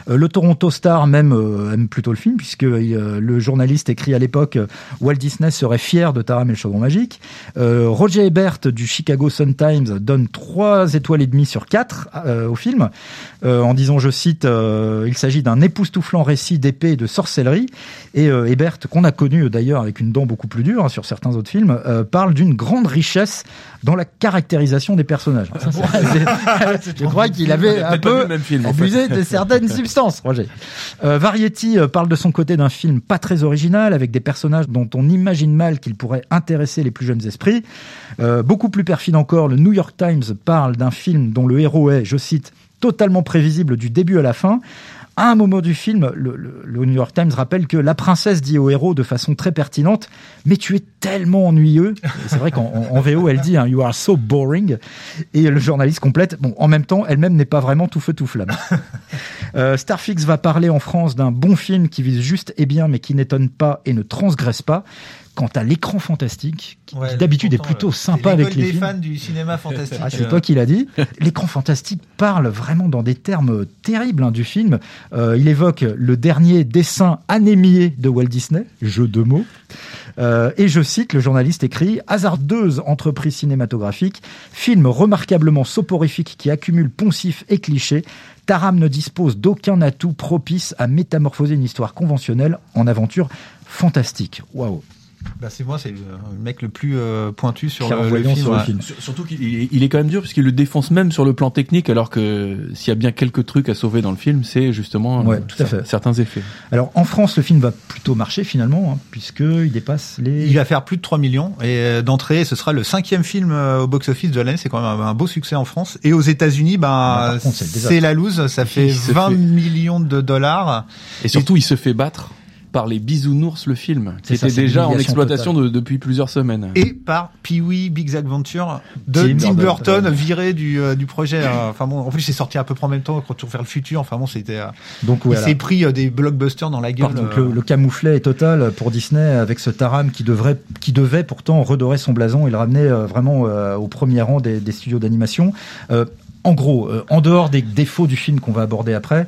Euh, le Toronto Star même euh, aime plutôt le film puisque le journaliste écrit à l'époque Walt Disney serait fier de Taram et le chaudron magique. Roger Ebert du Chicago Sun Times donne trois étoiles et demie sur quatre euh, au film en disant, je cite, il s'agit d'un époustouflant récit d'épée et de sorcellerie. Et Ebert, qu'on a connu d'ailleurs avec une dent beaucoup plus dure hein, sur certains autres films, parle d'une grande richesse dans la caractérisation des personnages. Ça, je crois qu'il avait un peu même film, en fait. abusé de certaines substances, Roger. Euh, Variety euh, parle de son côté d'un film pas très original, avec des personnages dont on imagine mal qu'ils pourraient intéresser les plus jeunes esprits. Euh, beaucoup plus perfide encore, le New York Times parle d'un film dont le héros est, je cite, totalement prévisible du début à la fin. À un moment du film, le, New York Times rappelle que la princesse dit au héros de façon très pertinente Mais tu es tellement ennuyeux. C'est vrai qu'en en- en VO, elle dit hein, You are so boring. Et le journaliste complète Bon, en même temps, elle-même n'est pas vraiment tout feu tout flamme. Euh, Starfix va parler en France d'un bon film qui vise juste et bien, mais qui n'étonne pas et ne transgresse pas. Quant à l'écran fantastique, qui d'habitude est plutôt sympa avec les des films. fans du cinéma fantastique. Ah, c'est toi qui l'as dit. L'écran fantastique parle vraiment dans des termes terribles hein, du film. Euh, il évoque le dernier dessin anémié de Walt Disney, jeu de mots. Euh, et je cite, le journaliste écrit Hasardeuse entreprise cinématographique, film remarquablement soporifique qui accumule poncifs et clichés. Taram ne dispose d'aucun atout propice à métamorphoser une histoire conventionnelle en aventure fantastique. Waouh! Bah, c'est moi, c'est le mec le plus euh, pointu sur le, film. sur le ouais. film. Sur- Surtout qu'il il est- quand même dur parce qu'il le défonce même sur le plan technique alors que s'il y a bien quelques trucs à sauver dans le film, c'est justement Ouais, euh, tout à fait. certains effets. Alors en France, le film va plutôt marcher finalement, hein, puisqu'il dépasse les. Il va faire plus de 3 millions et euh, d'entrée, ce sera le cinquième film au box-office de l'année. C'est quand même un, beau succès en France. Et aux États-Unis, Ah, ben par contre, c'est la loose. Ça fait Il se 20 fait- millions de dollars. Et surtout, il se fait battre par les bisounours le film, qui C'est ça, était c'est déjà en exploitation de- depuis plusieurs semaines. Et par Pee-wee Big Adventure de Tim Tim, Burton. Burton, viré du, euh, du projet. hein. Enfin bon, en plus c'est sorti à peu près en même temps que Retour vers le futur. Enfin bon, c'était. euh, Donc Il voilà. s'est pris euh, des blockbusters dans la gueule. Donc euh, le, le camouflet est total pour Disney avec ce Taram qui devrait, qui devait pourtant redorer son blason et le ramener euh, vraiment euh, au premier rang des, des studios d'animation. En gros, euh, en dehors des défauts du film qu'on va aborder après,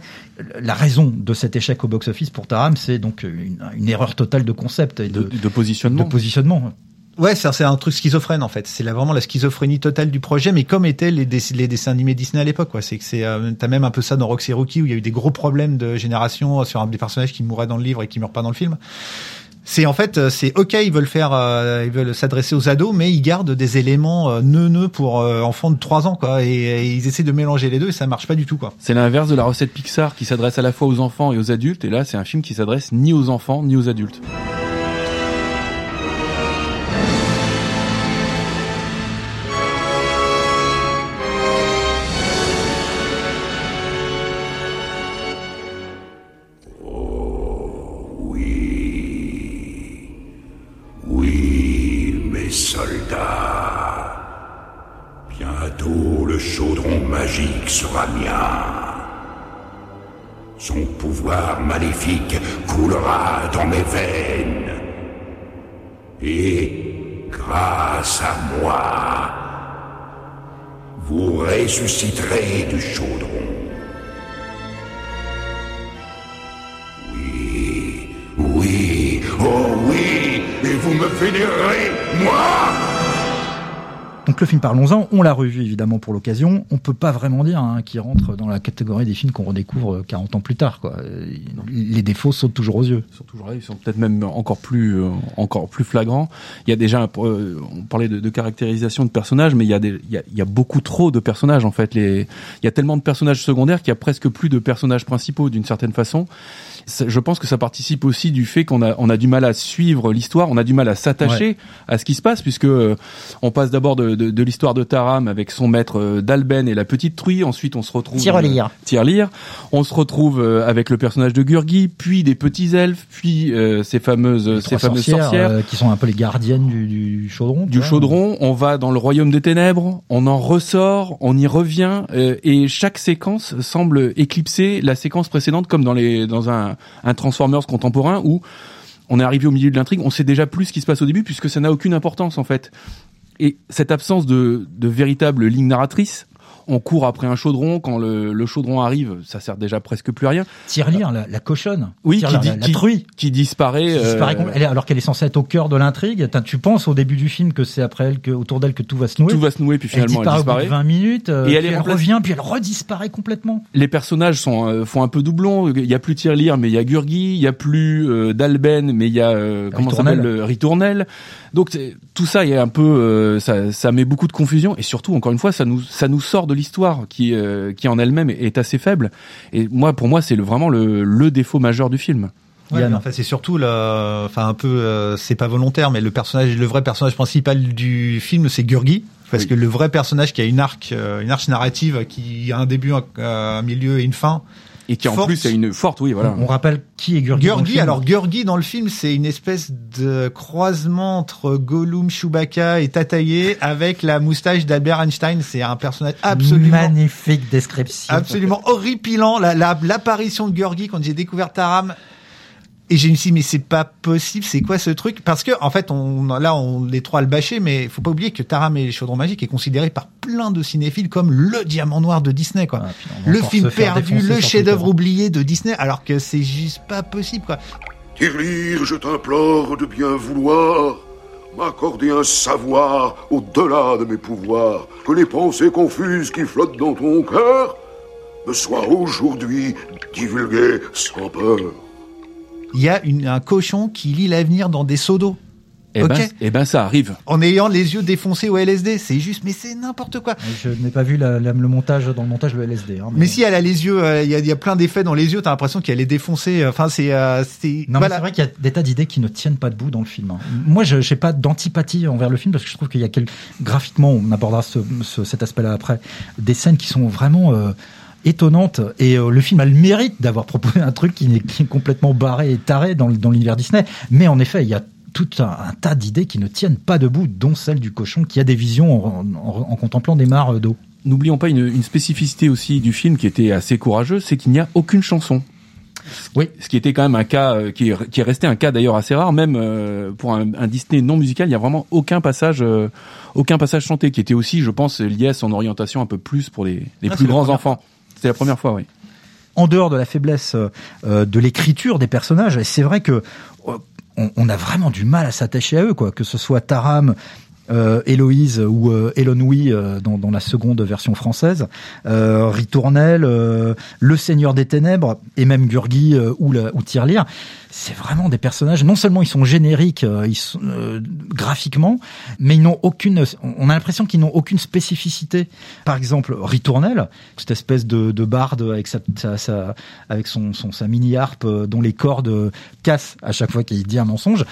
la raison de cet échec au box-office pour Taram, c'est donc une, une erreur totale de concept et de, de, de positionnement. de positionnement. Ouais, c'est c'est un truc schizophrène en fait. C'est vraiment la schizophrénie totale du projet, mais comme étaient les, dess- les dessins animés Disney à l'époque. quoi. C'est que c'est, euh, t'as même un peu ça dans Roxy Rookie où il y a eu des gros problèmes de génération sur un des personnages qui mouraient dans le livre et qui meurent pas dans le film. C'est en fait, euh, c'est ok, ils veulent faire, euh, ils veulent s'adresser aux ados, mais ils gardent des éléments euh, neuneux pour euh, enfants de 3 ans, quoi. Et, et ils essaient de mélanger les deux et ça marche pas du tout, quoi. C'est l'inverse de la recette Pixar qui s'adresse à la fois aux enfants et aux adultes. Et là, c'est un film qui s'adresse ni aux enfants ni aux adultes. Sera. Son pouvoir maléfique coulera dans mes veines. Et grâce à moi, vous ressusciterez du chaudron. Le film Parlons-en, on l'a revu évidemment pour l'occasion. On peut pas vraiment dire hein, qu'il rentre dans la catégorie des films qu'on redécouvre 40 ans plus tard. Quoi. Euh, Les défauts sautent toujours aux yeux. Ils sont toujours là, ils sont peut-être même encore plus, euh, encore plus flagrants. Il y a déjà, euh, on parlait de, de caractérisation de personnages, mais il y a des, il y a, il y a beaucoup trop de personnages en fait. Les, il y a tellement de personnages secondaires qu'il y a presque plus de personnages principaux d'une certaine façon. Je pense que ça participe aussi du fait qu'on a, on a du mal à suivre l'histoire, on a du mal à s'attacher à ce qui se passe puisque euh, on passe d'abord de, de, de l'histoire de Taram avec son maître euh, d'Alben et la petite truie. Ensuite, on se retrouve Tirelire. Tirelire. On se retrouve euh, avec le personnage de Gurgi, puis des petits elfes, puis euh, ces fameuses, Les ces fameuses sorcières, euh, qui sont un peu les gardiennes du, du chaudron. du chaudron. On va dans le royaume des ténèbres, on en ressort, on y revient, euh, et chaque séquence semble éclipser la séquence précédente, comme dans les dans un, un Transformers contemporain où on est arrivé au milieu de l'intrigue, on sait déjà plus ce qui se passe au début puisque ça n'a aucune importance en fait. Et cette absence de, véritable ligne narratrice, on court après un chaudron. Quand le, le chaudron arrive, ça sert déjà presque plus à rien. Tirelire, la, la cochonne. Oui, qui, la, dit- la qui- truie. qui disparaît. qui disparaît euh. Elle alors qu'elle est censée être au cœur de l'intrigue. Tu penses au début du film que c'est après elle, que, autour d'elle que tout va se nouer. tout va se nouer, puis elle finalement elle disparaît, au bout disparaît. de 20 minutes, euh, Et elle elle revient, puis elle redisparaît complètement. les personnages sont euh, font un peu doublon. Il y a plus Tirelire, mais il y a Gurgi. Il y a plus d'Alben, mais il y a comment s'appelle le Ritournelle. Donc tout ça, il y a un peu, ça, ça met beaucoup de confusion et surtout, encore une fois, ça nous ça nous sort de l'histoire qui euh, qui en elle-même est assez faible. Et moi, pour moi, c'est le, vraiment le, le défaut majeur du film. Ouais, en fait, c'est surtout le, enfin un peu, euh, c'est pas volontaire, mais le personnage, le vrai personnage principal du film, c'est Gurgi, parce Oui. que le vrai personnage qui a une arc, euh, une arche narrative, qui a un début, un, un milieu et une fin. Et qui en Forte. plus a une forte, oui, voilà. On rappelle qui est Gurgi. dans le Gurgi, film. alors Gurgi dans le film, c'est une espèce de croisement entre Gollum, Chewbacca et Tataillé avec la moustache d'Albert Einstein. C'est un personnage absolument magnifique description. absolument horripilant. La- la- L'apparition de Gurgi quand j'ai découvert Taram. Et j'ai me suis dit, mais c'est pas possible, c'est quoi ce truc? Parce que, en fait, on, là, on les trois à le bâcher, mais faut pas oublier que Taram et les chaudrons magiques est considéré par plein de cinéphiles comme le diamant noir de Disney, quoi. Ah, le film perdu, le chef-d'œuvre oublié de Disney, alors que c'est juste pas possible, quoi. Tirelire, je t'implore de bien vouloir m'accorder un savoir au-delà de mes pouvoirs, que les pensées confuses qui flottent dans ton cœur me soient aujourd'hui divulguées sans peur. Il y a une- un cochon qui lit l'avenir dans des seaux d'eau. Et Ok. ben, et ben, ça arrive. En ayant les yeux défoncés au LSD, c'est juste, mais c'est n'importe quoi. Je n'ai pas vu la- la- le montage dans le montage le LSD. hein, Mais si elle a les yeux, euh, il y, a, il y a plein d'effets dans les yeux, t'as l'impression qu'elle est défoncée. Enfin, c'est, euh, c'est, Non, voilà. c'est vrai qu'il y a des tas d'idées qui ne tiennent pas debout dans le film. hein. Moi, je n'ai pas d'antipathie envers le film parce que je trouve qu'il y a quel... graphiquement, on abordera ce, ce- cet aspect-là après, des scènes qui sont vraiment euh, étonnantes et euh, le film a le mérite d'avoir proposé un truc qui est, qui est complètement barré et taré dans, le- dans l'univers Disney. Mais en effet, il y a tout un, un tas d'idées qui ne tiennent pas debout, dont celle du cochon qui a des visions en, en- en contemplant des mares d'eau. N'oublions pas une, une spécificité aussi du film qui était assez courageuse, c'est qu'il n'y a aucune chanson. Oui. Ce qui était quand même un cas euh, qui est, qui est resté un cas d'ailleurs assez rare, même euh, pour un, un Disney non musical, il y a vraiment aucun passage, euh, aucun passage chanté, qui était aussi, je pense, lié à son orientation un peu plus pour les, les Ah, plus grands enfants. C'était la première fois, oui. en dehors de la faiblesse euh, euh, de l'écriture des personnages, c'est vrai que euh, on, a vraiment du mal à s'attacher à eux, quoi. Que ce soit Taram, Héloïse ou euh, Elonoui euh, dans, dans la seconde version française, euh, Ritournelle, euh, le Seigneur des Ténèbres et même Gurgi euh, ou, la, ou Tirelire, c'est vraiment des personnages. Non seulement ils sont génériques, euh, ils sont, euh, graphiquement, mais ils n'ont aucune. On a l'impression qu'ils n'ont aucune spécificité. Par exemple, Ritournelle, cette espèce de, de barde avec sa, sa- sa- avec son, sa mini harpe euh, dont les cordes euh, cassent à chaque fois qu'il dit un mensonge.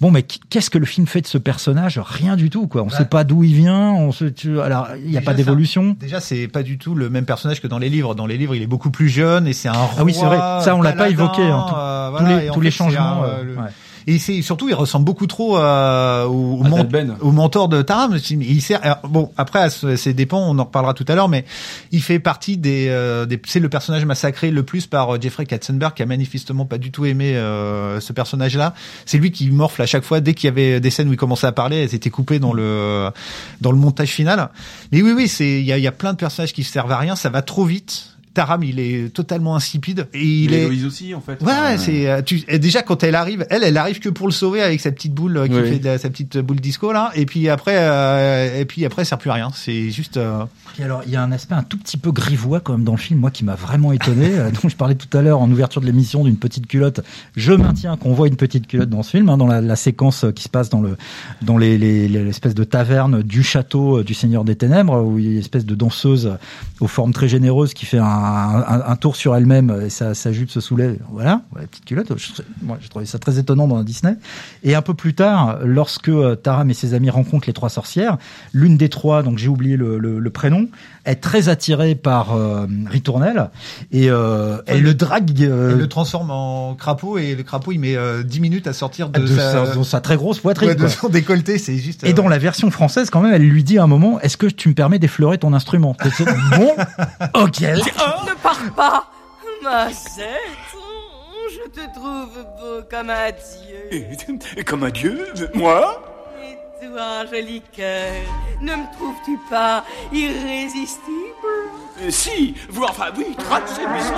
Bon, mais qu'est-ce que le film fait de ce personnage? Rien du tout, quoi. On Ouais. sait pas d'où il vient. On se, tu- alors, il n'y a pas d'évolution. Déjà, c'est pas du tout le même personnage que dans les livres. Dans les livres, il est beaucoup plus jeune et c'est un roi. Ah oui, c'est vrai. Ça, on l'a pas évoqué, hein. Tout- euh, tous les- tous fait, changements, un, euh, le- ouais. Et c'est surtout, il ressemble beaucoup trop euh, au, au, À mon- Dalben. au mentor de Taram. Il sert. alors, bon, après, à ses dépens, on en reparlera tout à l'heure, mais il fait partie des. euh, des c'est le personnage massacré le plus par euh, Jeffrey Katzenberg, qui a manifestement pas du tout aimé euh, ce personnage-là. C'est lui qui morfle à chaque fois dès qu'il y avait des scènes où il commençait à parler, elles étaient coupées dans le dans le montage final. Mais oui, oui, c'est il y a, il y a plein de personnages qui servent à rien. Ça va trop vite. Taram, il est totalement insipide et il Mais est. Héloïse aussi, en fait. Ouais, Enfin, ouais, c'est euh, tu et déjà quand elle arrive, elle, elle arrive que pour le sauver avec sa petite boule euh, qui Oui. fait de la- sa petite boule disco là, et puis après, euh, et puis après, ça sert plus à rien. C'est juste. euh, Puis alors, il y a un aspect un tout petit peu grivois quand même dans le film, moi qui m'a vraiment étonné, euh, dont je parlais tout à l'heure en ouverture de l'émission d'une petite culotte. Je maintiens qu'on voit une petite culotte dans ce film, hein, dans la, la séquence euh, qui se passe dans le dans les les- les- l'espèce de taverne du château euh, du Seigneur des Ténèbres, où il y a une espèce de danseuse aux formes très généreuses qui fait un, un, un tour sur elle-même et sa, sa jupe se soulève. Voilà, ouais, petite culotte. Moi, j'ai trouvé ça très étonnant dans Disney. Et un peu plus tard, lorsque euh, Taram et ses amis rencontrent les trois sorcières, l'une des trois, donc j'ai oublié le, le, le prénom, est très attirée par euh, Ritournelle et euh, elle le drague euh, Elle le transforme en crapaud et le crapaud il met euh, 10 minutes à sortir de, de sa, sa, de sa très grosse poitrine. ouais, de son décolleté. C'est juste. Et euh, dans la version française, quand même, elle lui dit à un moment, est-ce que tu me permets d'effleurer ton instrument? Bon, ok. Ne pars pas Ma Je te trouve beau comme un dieu. Et comme un dieu Moi? Toi, joli cœur, ne me trouves-tu pas irrésistible? Euh, Si, vous, enfin oui, séduisant.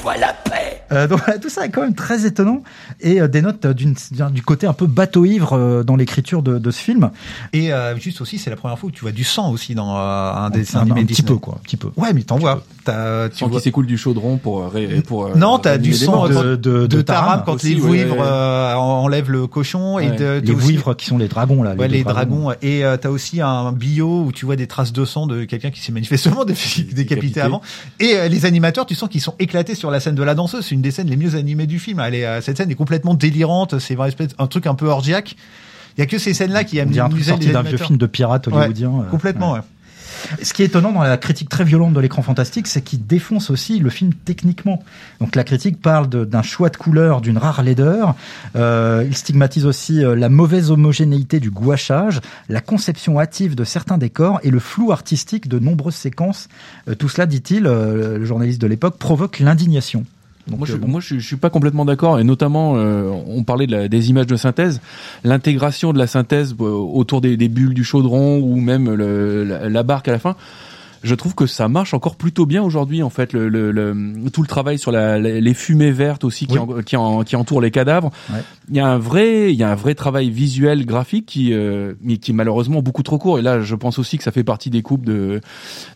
Toi la paix Euh, donc voilà, tout ça est quand même très étonnant et euh, dénote d'une, d'un- du côté un peu bateau ivre euh, dans l'écriture de, de ce film. Et euh, juste aussi, c'est la première fois où tu vois du sang aussi dans euh, un Un, dessin un animé petit Disney. peu quoi, un petit peu. Ouais, mais t'en vois. T'as, tu Sans vois. qui s'écoule du chaudron pour euh, pour euh, Non, t'as du sang de, de, de, de Taram quand aussi, les vouivres ouais. euh, enlèvent le cochon et de, les aussi- vouivres qui sont les dragons là. Ouais, les dragons. Et euh, t'as aussi un bio où tu vois des traces de sang de quelqu'un qui s'est manifestement dé- décapité Décapité. avant. Et euh, les animateurs, tu sens qu'ils sont éclatés sur la scène de la danseuse. C'est une des scènes les mieux animées du film. Elle est, euh, cette scène est complètement délirante. C'est un truc un peu orgiaque. Il y a que ces scènes-là qui sorti les d'un vieux animateurs. film de pirate hollywoodien. euh, Complètement. ouais. ouais. Ce qui est étonnant dans la critique très violente de l'écran fantastique, c'est qu'il défonce aussi le film techniquement. Donc la critique parle d'un choix de couleur, d'une rare laideur. Euh, il stigmatise aussi euh, la mauvaise homogénéité du gouachage, la conception hâtive de certains décors et le flou artistique de nombreuses séquences. Euh, tout cela, dit-il, euh, le journaliste de l'époque, provoque l'indignation. Donc, Moi, je, euh, bon. moi, je, je suis pas complètement d'accord, et notamment, euh, on parlait de la- des images de synthèse, l'intégration de la synthèse euh, autour des, des bulles du chaudron ou même le, la, la barque à la fin. Je trouve que ça marche encore plutôt bien aujourd'hui, en fait, le, le, le- tout le travail sur la, les fumées vertes aussi qui, Oui. en- qui, en- qui entourent les cadavres. Ouais. Il y a un vrai, il y a un vrai travail visuel, graphique qui, euh, mais qui est malheureusement beaucoup trop court. Et là, je pense aussi que ça fait partie des coupes de,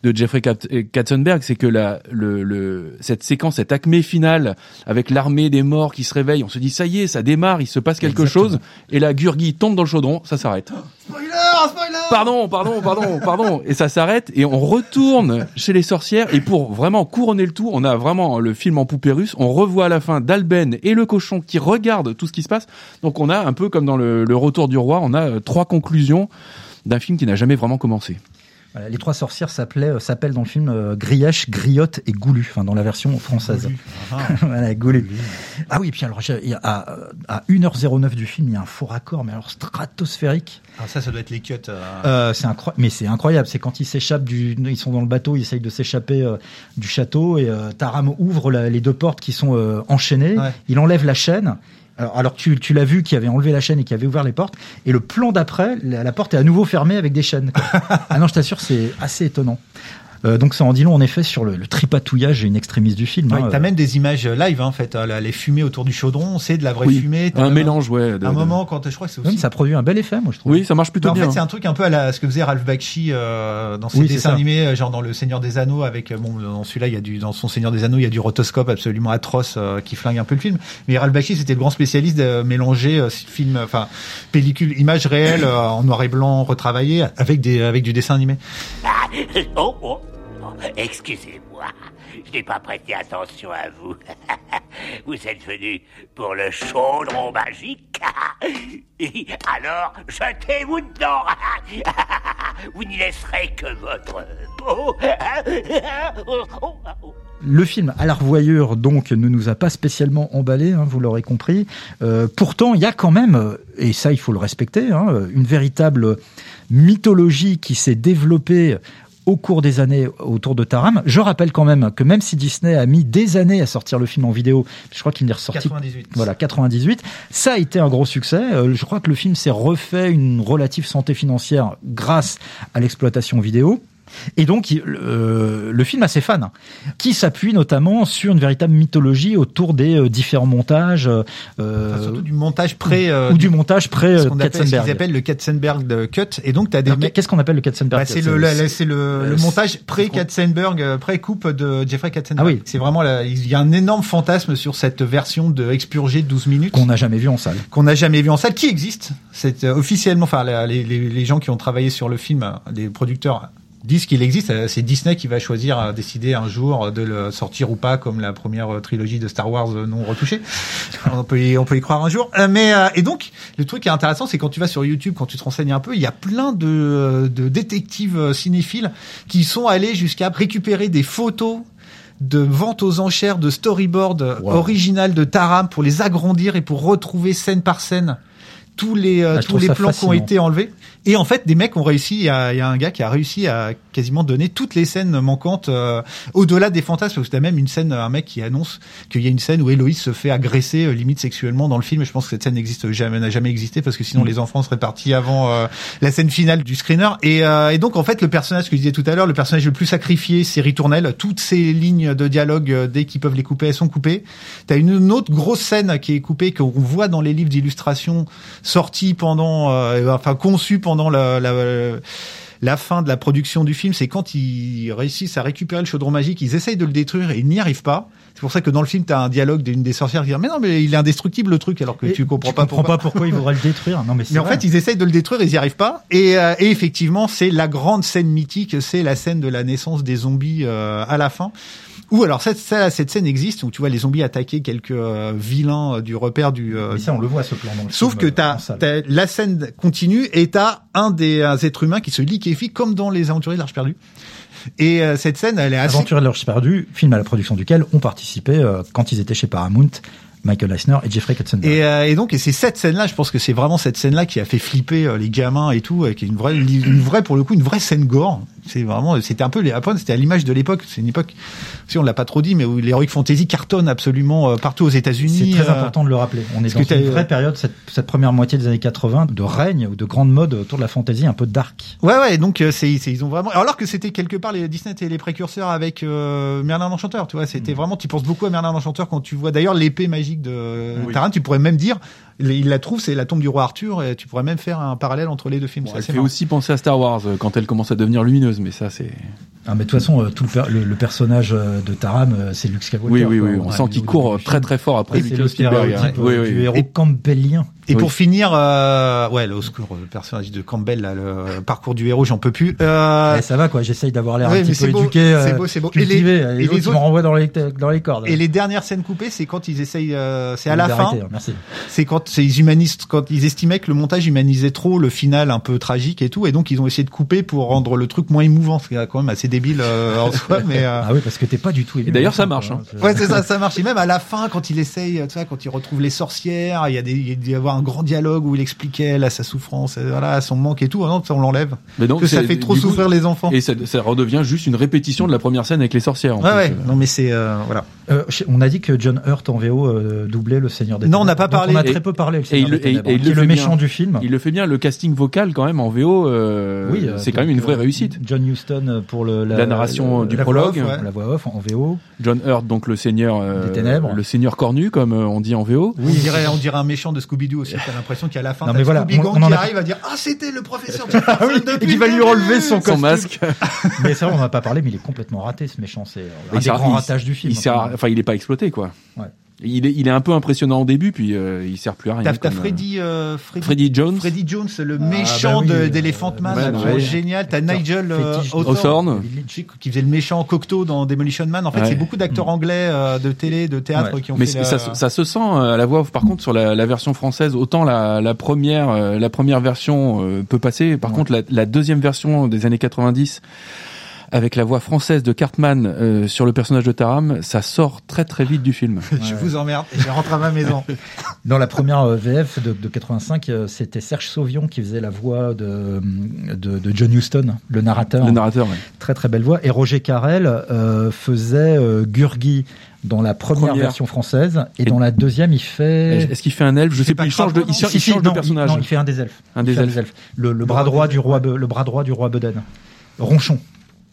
de Jeffrey Kat- Katzenberg, c'est que la, le, le, cette séquence, cette acmé finale avec l'armée des morts qui se réveille, on se dit ça y est, ça démarre, il se passe quelque Exactement. chose, et la Gurgi tombe dans le chaudron, ça s'arrête. Spoiler, spoiler. Pardon, pardon, pardon, pardon, et ça s'arrête et on retourne chez les sorcières et pour vraiment couronner le tout, on a vraiment le film en poupée russe. On revoit à la fin Dalben et le cochon qui regardent tout ce qui se passe. Donc on a un peu comme dans le, le Retour du roi, on a euh, trois conclusions d'un film qui n'a jamais vraiment commencé. Voilà, les trois sorcières euh, s'appellent dans le film euh, Grièche, Griotte et Goulu, enfin dans la version française. voilà, Goulu. Ah oui, et puis alors, à, à 1h09 du film, il y a un faux raccord, mais alors stratosphérique. Ah, ça, ça doit être les cuts. euh, Euh, c'est incroyable, mais c'est incroyable. C'est quand ils s'échappent du, ils sont dans le bateau, ils essayent de s'échapper euh, du château et Taram ouvre la- les deux portes qui sont enchaînées. Ouais. Il enlève la chaîne. Alors, alors tu, tu l'as vu qui avait enlevé la chaîne et qui avait ouvert les portes. Et le plan d'après, la, la porte est à nouveau fermée avec des chaînes. ah non, je t'assure, c'est assez étonnant. Euh, donc ça en dit long en effet sur le, le tripatouillage et une extrémiste du film. Ouais, hein. T'as même des images live, hein, en fait. euh, là, les fumées autour du chaudron, c'est de la vraie Oui, fumée. Un mélange, ouais. de- Un de- moment, quand je crois que c'est aussi. ça produit un bel effet, moi je trouve. Oui, ça marche plutôt Bah, en bien. fait, c'est un truc un peu à la, ce que faisait Ralph Bakshi euh, dans ses Oui, dessins animés, euh, genre dans Le Seigneur des Anneaux, avec euh, bon, dans celui-là, il y a du, dans son Seigneur des Anneaux, il y a du rotoscope absolument atroce euh, qui flingue un peu le film. Mais Ralph Bakshi, c'était le grand spécialiste de mélanger euh, film, enfin pellicule, images réelles euh, en noir et blanc retravaillées avec des, avec du dessin animé. Oh, oh, oh, excusez-moi, je n'ai pas prêté attention à vous. Vous êtes venu pour le chaudron magique. Alors, jetez-vous dedans. Vous n'y laisserez que votre peau. Le film à la revoyure donc ne nous a pas spécialement emballé, hein, vous l'aurez compris. Euh, pourtant, il y a quand même, et ça il faut le respecter, hein, une véritable mythologie qui s'est développée au cours des années autour de Taram. Je rappelle quand même que même si Disney a mis des années à sortir le film en vidéo, je crois qu'il est ressorti 98. voilà 98, ça a été un gros succès. Euh, je crois que le film s'est refait une relative santé financière grâce à l'exploitation vidéo. Et donc, euh, le film a ses fans, hein, qui s'appuient notamment sur une véritable mythologie autour des euh, différents montages, euh, Enfin, surtout du montage pré euh, ou du montage pré ce qu'on appelle, ce qu'ils Katzenberg. appellent le Katzenberg cut et donc tu as des Qu'est-ce qu'on appelle le Katzenberg Bah, c'est le, le, le montage pré-Katzenberg, pré-coupe de Jeffrey Katzenberg. Ah oui. C'est vraiment, la- il y a un énorme fantasme sur cette version de expurgé de 12 minutes qu'on n'a jamais vu en salle. qu'on n'a jamais vu en salle, qui existe? C'est officiellement, enfin, les, les, les gens qui ont travaillé sur le film, les producteurs disent qu'il existe. Euh, C'est Disney qui va choisir, euh, décider un jour de le sortir ou pas, comme la première euh, trilogie de Star Wars euh, non retouchée. on peut y, on peut y croire un jour. Euh, Mais euh, et donc, le truc qui est intéressant, c'est quand tu vas sur YouTube, quand tu te renseignes un peu, il y a plein de, euh, de détectives euh, cinéphiles qui sont allés jusqu'à récupérer des photos de vente aux enchères de storyboard euh, Wow. original de Taram pour les agrandir et pour retrouver scène par scène tous les euh, Ah, tous les plans qui ont été enlevés et en fait des mecs ont réussi il y a, il y a un gars qui a réussi à quasiment donner toutes les scènes manquantes euh, au-delà des fantasmes parce que t'as même une scène un mec qui annonce qu'il y a une scène où Héloïse se fait agresser euh, limite sexuellement dans le film. Et je pense que cette scène n'existe jamais n'a jamais existé parce que sinon Mm. les enfants seraient partis avant euh, la scène finale du screener. Et, euh, et donc en fait le personnage que je disais tout à l'heure le personnage le plus sacrifié c'est Ritournelle. Toutes ces lignes de dialogue euh, dès qu'ils peuvent les couper elles sont coupées. T'as une, une autre grosse scène qui est coupée qu'on voit dans les livres d'illustration sortis pendant, euh, enfin conçus pendant la, la, la fin de la production du film. C'est quand ils réussissent à récupérer le chaudron magique, ils essayent de le détruire et ils n'y arrivent pas. C'est pour ça que dans le film, t'as un dialogue d'une des sorcières qui dit mais non mais il est indestructible le truc alors que Et tu comprends tu pas comprends pourquoi. pas pourquoi il voudrait le détruire. Non mais Mais en fait, ils essayent de le détruire, ils n'y arrivent pas. Et, euh, et effectivement, c'est la grande scène mythique, c'est la scène de la naissance des zombies euh, à la fin. Ou alors cette, cette scène existe où tu vois les zombies attaquer quelques euh, vilains euh, du repère du. euh, Mais ça, on le voit ce plan dans le Sauf film, que t'as, t'as- la scène continue et t'as un des êtres humains qui se liquéfie comme dans les aventuriers de l'Arche perdue. Et euh, cette scène, elle est assez. Aventure de l'Orge perdu, film à la production duquel ont participé euh, quand ils étaient chez Paramount, Michael Eisner et Jeffrey Katzenberg. Et, euh, et donc, et c'est cette scène-là, je pense que c'est vraiment cette scène-là qui a fait flipper euh, les gamins et tout, et qui est une vraie, une vraie pour le coup, une vraie scène gore. C'est vraiment, c'était un peu, les, c'était à l'image de l'époque. C'est une époque, si on l'a pas trop dit, mais où l'heroic fantasy cartonne absolument euh, partout aux États-Unis. C'est très euh, important de le rappeler. On est dans que une vraie période, cette, cette première moitié des années 80, de règne ou de grande mode autour de la fantasy un peu dark. Ouais, ouais, donc euh, c'est, c'est- ils ont vraiment. Alors que c'était quelque part les Disney étaient les précurseurs avec euh, Merlin l'Enchanteur, tu vois. C'était vraiment, tu penses beaucoup à Merlin l'Enchanteur quand tu vois d'ailleurs l'épée magique de Oui. Taran. Tu pourrais même dire, il la trouve, c'est la tombe du roi Arthur, et tu pourrais même faire un parallèle entre les deux films. Bon, C'est elle assez fait marrant. aussi penser à Star Wars euh, quand elle commence à devenir lumineuse, mais ça c'est. Ah, mais de toute façon, euh, tout le, per- le, le personnage euh, de Taram, c'est Luke Skywalker. Oui, oui, quoi. oui. On sent qu'il court très très fort après Et c'est le stéréotype Oui, oui. du héros Et- campbellien. Et Oui. pour finir, euh, ouais, le au secours, le personnage de Campbell, là, le parcours du héros, j'en peux plus. Euh, ça va quoi, j'essaye d'avoir l'air ouais, un petit c'est peu beau, éduqué, c'est beau, c'est beau. Et les- cultivé. Et les, les autres, me renvoient dans les, dans les cordes. et les dernières scènes coupées, c'est quand ils essayent, euh, c'est à la fin. Hein, Merci. C'est quand c'est ils humanisent, quand ils estimaient que le montage humanisait trop le final un peu tragique et tout, et donc ils ont essayé de couper pour rendre le truc moins émouvant, ce qui est quand même assez débile euh, en soi, mais. euh, Ah oui, parce que t'es pas du tout ému. d'ailleurs, ça marche, hein. Ouais, c'est ça, ça marche. Et même à la fin, quand il essaye, tu vois, quand il retrouve les sorcières, il y a des, il y a dû y avoir un grand dialogue où il expliquait là sa souffrance, euh, voilà, son manque et tout. Ah non, ça on l'enlève. Mais donc, que ça c'est- fait trop coup, souffrir les enfants. Et ça, ça redevient juste une répétition de la première scène avec les sorcières. en Ouais, plus. ouais. Non, mais c'est euh, voilà. Euh, on a dit que John Hurt en VO euh, doublait le Seigneur des Non, on n'a pas parlé. On a Et- très peu parlé le Et Seigneur il, et- Ténèbres, et il qui le est le fait méchant bien. du film. Il le fait bien. Le casting vocal quand même en VO, euh, Oui, euh, c'est quand même une vraie euh, réussite. John Huston pour le, La narration du la prologue. voix off, ouais. La voix off en VO. John Hurt, donc le seigneur, euh, Des ténèbres. le seigneur cornu comme euh, on dit en VO. On dirait, on dirait un méchant de Scooby-Doo aussi. T'as l'impression qu'à la fin, Non, mais voilà, Scooby on- Gang on en qui a- arrive à dire ah c'était le professeur. Ah et qui va lui enlever son, masque. Mais ça, on en a pas parlé, mais il est complètement raté ce méchant. C'est un Il des grands ratages du film. À- enfin, il est pas exploité quoi. Il est, il est un peu impressionnant au début, puis euh, il sert plus à rien. T'as euh, Freddy, euh, Freddy, Freddy Jones. Freddy Jones, le Ah, méchant bah oui, de- euh, d'Elephant Man, ouais. génial. T'as Nigel euh, Hawthorne, qui faisait le méchant Cocteau dans Demolition Man. En fait, Ouais. c'est beaucoup d'acteurs anglais euh, de télé, de théâtre Ouais. qui ont Mais fait. ça, la- se- ça se sent euh, à la voix. Par contre, sur la, la version française, autant la, la première, euh, la première version euh, peut passer. Par Ouais. contre, la, la deuxième version des années 90 avec la voix française de Cartman euh, sur le personnage de Taram, ça sort très très vite du film. je vous emmerde et je rentre à ma maison. Dans la première euh, VF de, de 85, euh, c'était Serge Sauvion qui faisait la voix de, de, de John Huston, le narrateur. Le narrateur, ouais. Très très belle voix. Et Roger Carrel euh, faisait euh, Gurgi dans la première, Première. version française et, dans la deuxième il fait Est-ce qu'il fait un elfe? Je sais pas. Il change de, il, Si, il si, change non, de personnage. Non, il fait un des elfes. Un des fait elfes. Le, le bras droit du roi, le bras droit du roi Beden. Ronchon.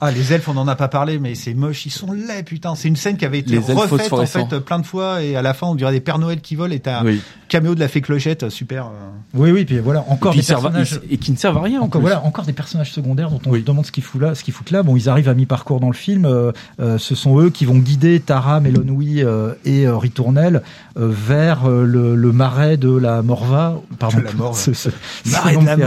Ah, les elfes, on n'en a pas parlé, mais c'est moche, ils sont laids, putain. C'est une scène qui avait été Les elfes refaite en fait plein de fois, et à la fin, on dirait des Pères Noël qui volent, et t'as un Oui. caméo de la fée Clochette, super. euh. Oui, oui, puis voilà, encore Et puis des personnages. et qui ne servent à rien. en Encore, voilà, encore des personnages secondaires dont on Oui. se demande ce qu'ils foutent là. Ce qu'ils foutent là. Bon, ils arrivent à mi-parcours dans le film. euh, euh, ce sont eux qui vont guider Tara, Mélonoui euh, et euh, Ritournelle euh, vers euh, le, le marais de la Morva. Pardon. De la Morva. Ce- ce- Marais de la me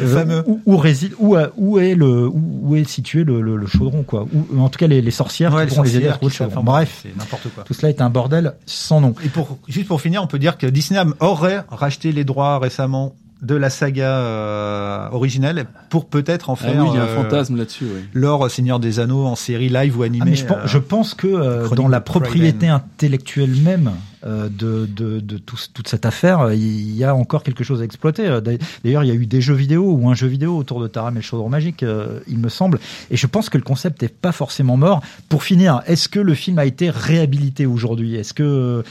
Euh, fameux. où, où réside, où, où est le, où, où est situé le, le, le chaudron, quoi. Où, en tout cas, les, les sorcières Ouais, qui les pourront les aider à trouver le qui savent- chaudron. enfin, Bref, C'est n'importe quoi. tout cela est un bordel sans nom. Et pour, juste pour finir, on peut dire que Disney aurait racheté les droits récemment de la saga euh, originelle pour peut-être en Ah faire oui, il y a un euh, fantasme là-dessus. Oui. l'or Seigneur des Anneaux en série live ou Ah, animée. mais je, pense, euh, je pense que euh, dans la propriété intellectuelle même euh, de, de, de tout ce- toute cette affaire, euh, il y a encore quelque chose à exploiter. Euh, d'ailleurs- il y a eu des jeux vidéo ou un jeu vidéo autour de Taram et le chaudron magique, euh, il me semble. Et je pense que le concept n'est pas forcément mort. Pour finir, est-ce que le film a été réhabilité aujourd'hui? Est-ce que euh,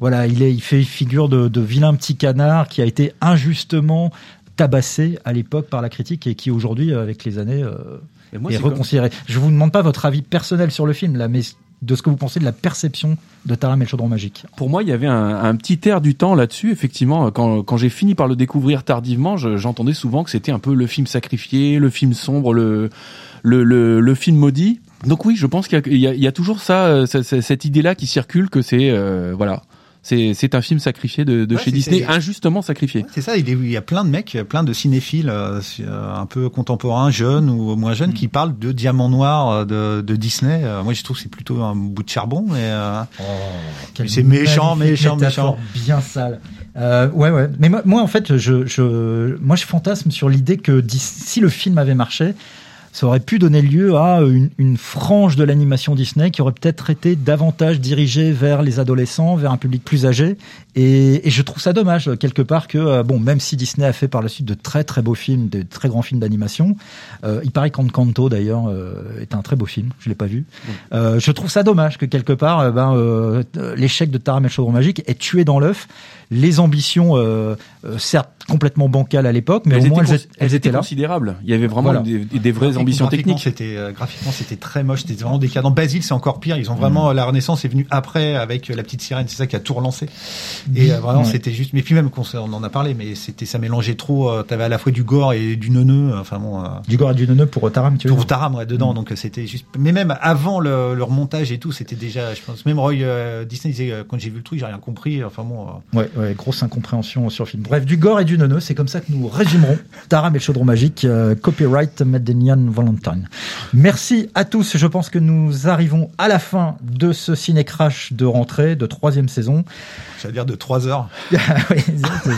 voilà, il, est, il fait figure de, de vilain petit canard qui a été injustement tabassé à l'époque par la critique et qui aujourd'hui, avec les années, euh, moi, est c'est comme- reconsidéré? Je vous demande pas votre avis personnel sur le film, là, mais de ce que vous pensez de la perception de Taram et chaudron magique. Pour moi, il y avait un, petit air du temps là-dessus. Effectivement, quand, quand j'ai fini par le découvrir tardivement, je- j'entendais souvent que c'était un peu le film sacrifié, le film sombre, le, le, le, film maudit. Donc oui, je pense qu'il y y, a, toujours ça, euh, ce- ce- cette idée-là qui circule que c'est euh, voilà, c'est c'est un film sacrifié de, de Ouais, chez Disney, injustement sacrifié. C'est ça, il est- il y a plein de mecs, plein de cinéphiles euh, euh, un peu contemporains, jeunes ou moins jeunes, qui parlent de Diamant Noir euh, de, de Disney. Euh, Moi, je trouve que c'est plutôt un bout de charbon, mais euh, Quel c'est méchant, méchant, méchant. Bien sale. Euh, ouais, ouais. Mais moi, moi, en fait, je, je, moi, je fantasme sur l'idée que si le film avait marché, ça aurait pu donner lieu à une, une frange de l'animation Disney qui aurait peut-être été davantage dirigée vers les adolescents, vers un public plus âgé. Et, et je trouve ça dommage, quelque part, que, euh, bon, même si Disney a fait par la suite de très très beaux films, de très grands films d'animation, euh, il paraît qu'Encanto, d'ailleurs, euh, est un très beau film, je l'ai pas vu. Euh, je trouve ça dommage que quelque part, euh, ben, euh, l'échec de Taram et le chaudron magique ait tué dans l'œuf les ambitions, euh, euh, certes complètement bancales à l'époque, mais elles au moins étaient, elles, cons- elles elles étaient là. considérables. Il y avait vraiment Voilà. des, des vraies ambitions techniques. C'était euh, graphiquement, c'était très moche. C'était vraiment décadent. Basile, c'est encore pire. Ils ont vraiment la Renaissance est venue après avec la petite sirène. C'est ça qui a tout relancé. Et euh, vraiment, Ouais. c'était juste. Mais puis même on en a parlé, mais c'était ça mélangeait trop. euh, T'avais à la fois du gore et du neuneux. Enfin bon. euh, Du gore et du neuneu pour Taram, tu veux pour dire Taram ouais, dedans, donc euh, c'était juste. Mais même avant le, leur montage et tout, c'était déjà, je pense, même Roy euh, Disney disait euh, quand j'ai vu le truc, j'ai rien compris. Enfin bon, euh, Ouais, ouais, grosse incompréhension sur le film. Bref, du gore et du neuneu, c'est comme ça que nous résumerons Taram et le chaudron magique, euh, copyright Medenian Valentine. Merci à tous. Je pense que nous arrivons à la fin de ce ciné crash de rentrée de troisième saison. j'allais dire de trois heures. Oui,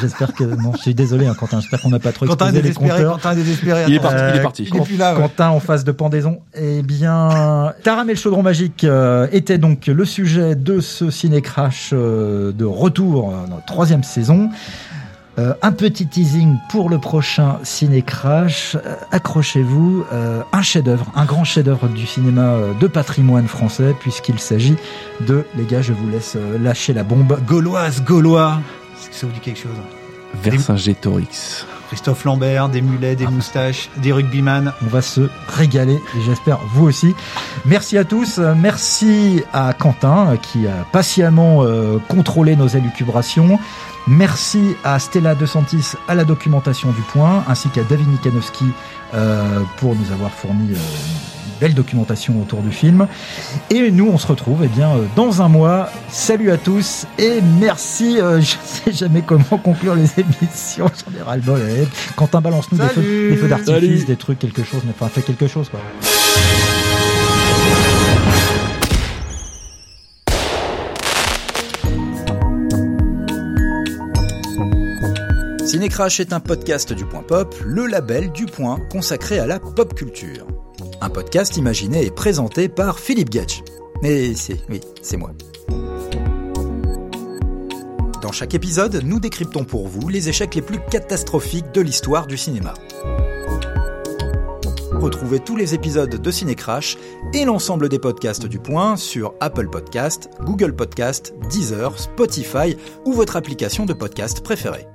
j'espère que non, je suis désolé, hein, Quentin. J'espère qu'on n'a pas trop Quentin est exposé les désespéré, compteurs. Quentin est désespéré. Il est parti, il est Euh, parti. Il est plus là. ouais. Quentin en face de pendaison. Eh bien, Taram et le chaudron magique euh, était donc le sujet de ce ciné crash euh, de retour euh, dans la troisième saison. Euh, un petit teasing pour le prochain ciné crash. Euh, Accrochez-vous, euh, un chef-d'œuvre, un grand chef-d'œuvre du cinéma de patrimoine français, puisqu'il s'agit de, les gars, je vous laisse lâcher la bombe. Gauloise, Gaulois. Est-ce ça vous dit quelque chose? Vercingétorix. Christophe Lambert, des mulets, des moustaches, des rugbyman. On va se régaler et j'espère vous aussi. Merci à tous. Merci à Quentin qui a patiemment euh, contrôlé nos élucubrations. Merci à Stella De Santis à la documentation du point, ainsi qu'à David Nikanowski euh, pour nous avoir fourni euh, belle documentation autour du film. Et nous, on se retrouve eh bien euh, dans un mois. Salut à tous et merci. euh, je sais jamais comment conclure les émissions. J'en ai ras le bol. allez. Quentin, balance-nous des feux, des feux d'artifice, des trucs, quelque chose. Mais enfin, fais quelque chose quoi. Cinécrash est un podcast du Point Pop, le label du Point consacré à la pop culture. Un podcast imaginé et présenté par Philippe Getch. Et c'est, oui, c'est moi. Dans chaque épisode, nous décryptons pour vous les échecs les plus catastrophiques de l'histoire du cinéma. Retrouvez tous les épisodes de Cinécrash et l'ensemble des podcasts du Point sur Apple Podcast, Google Podcast, Deezer, Spotify ou votre application de podcast préférée.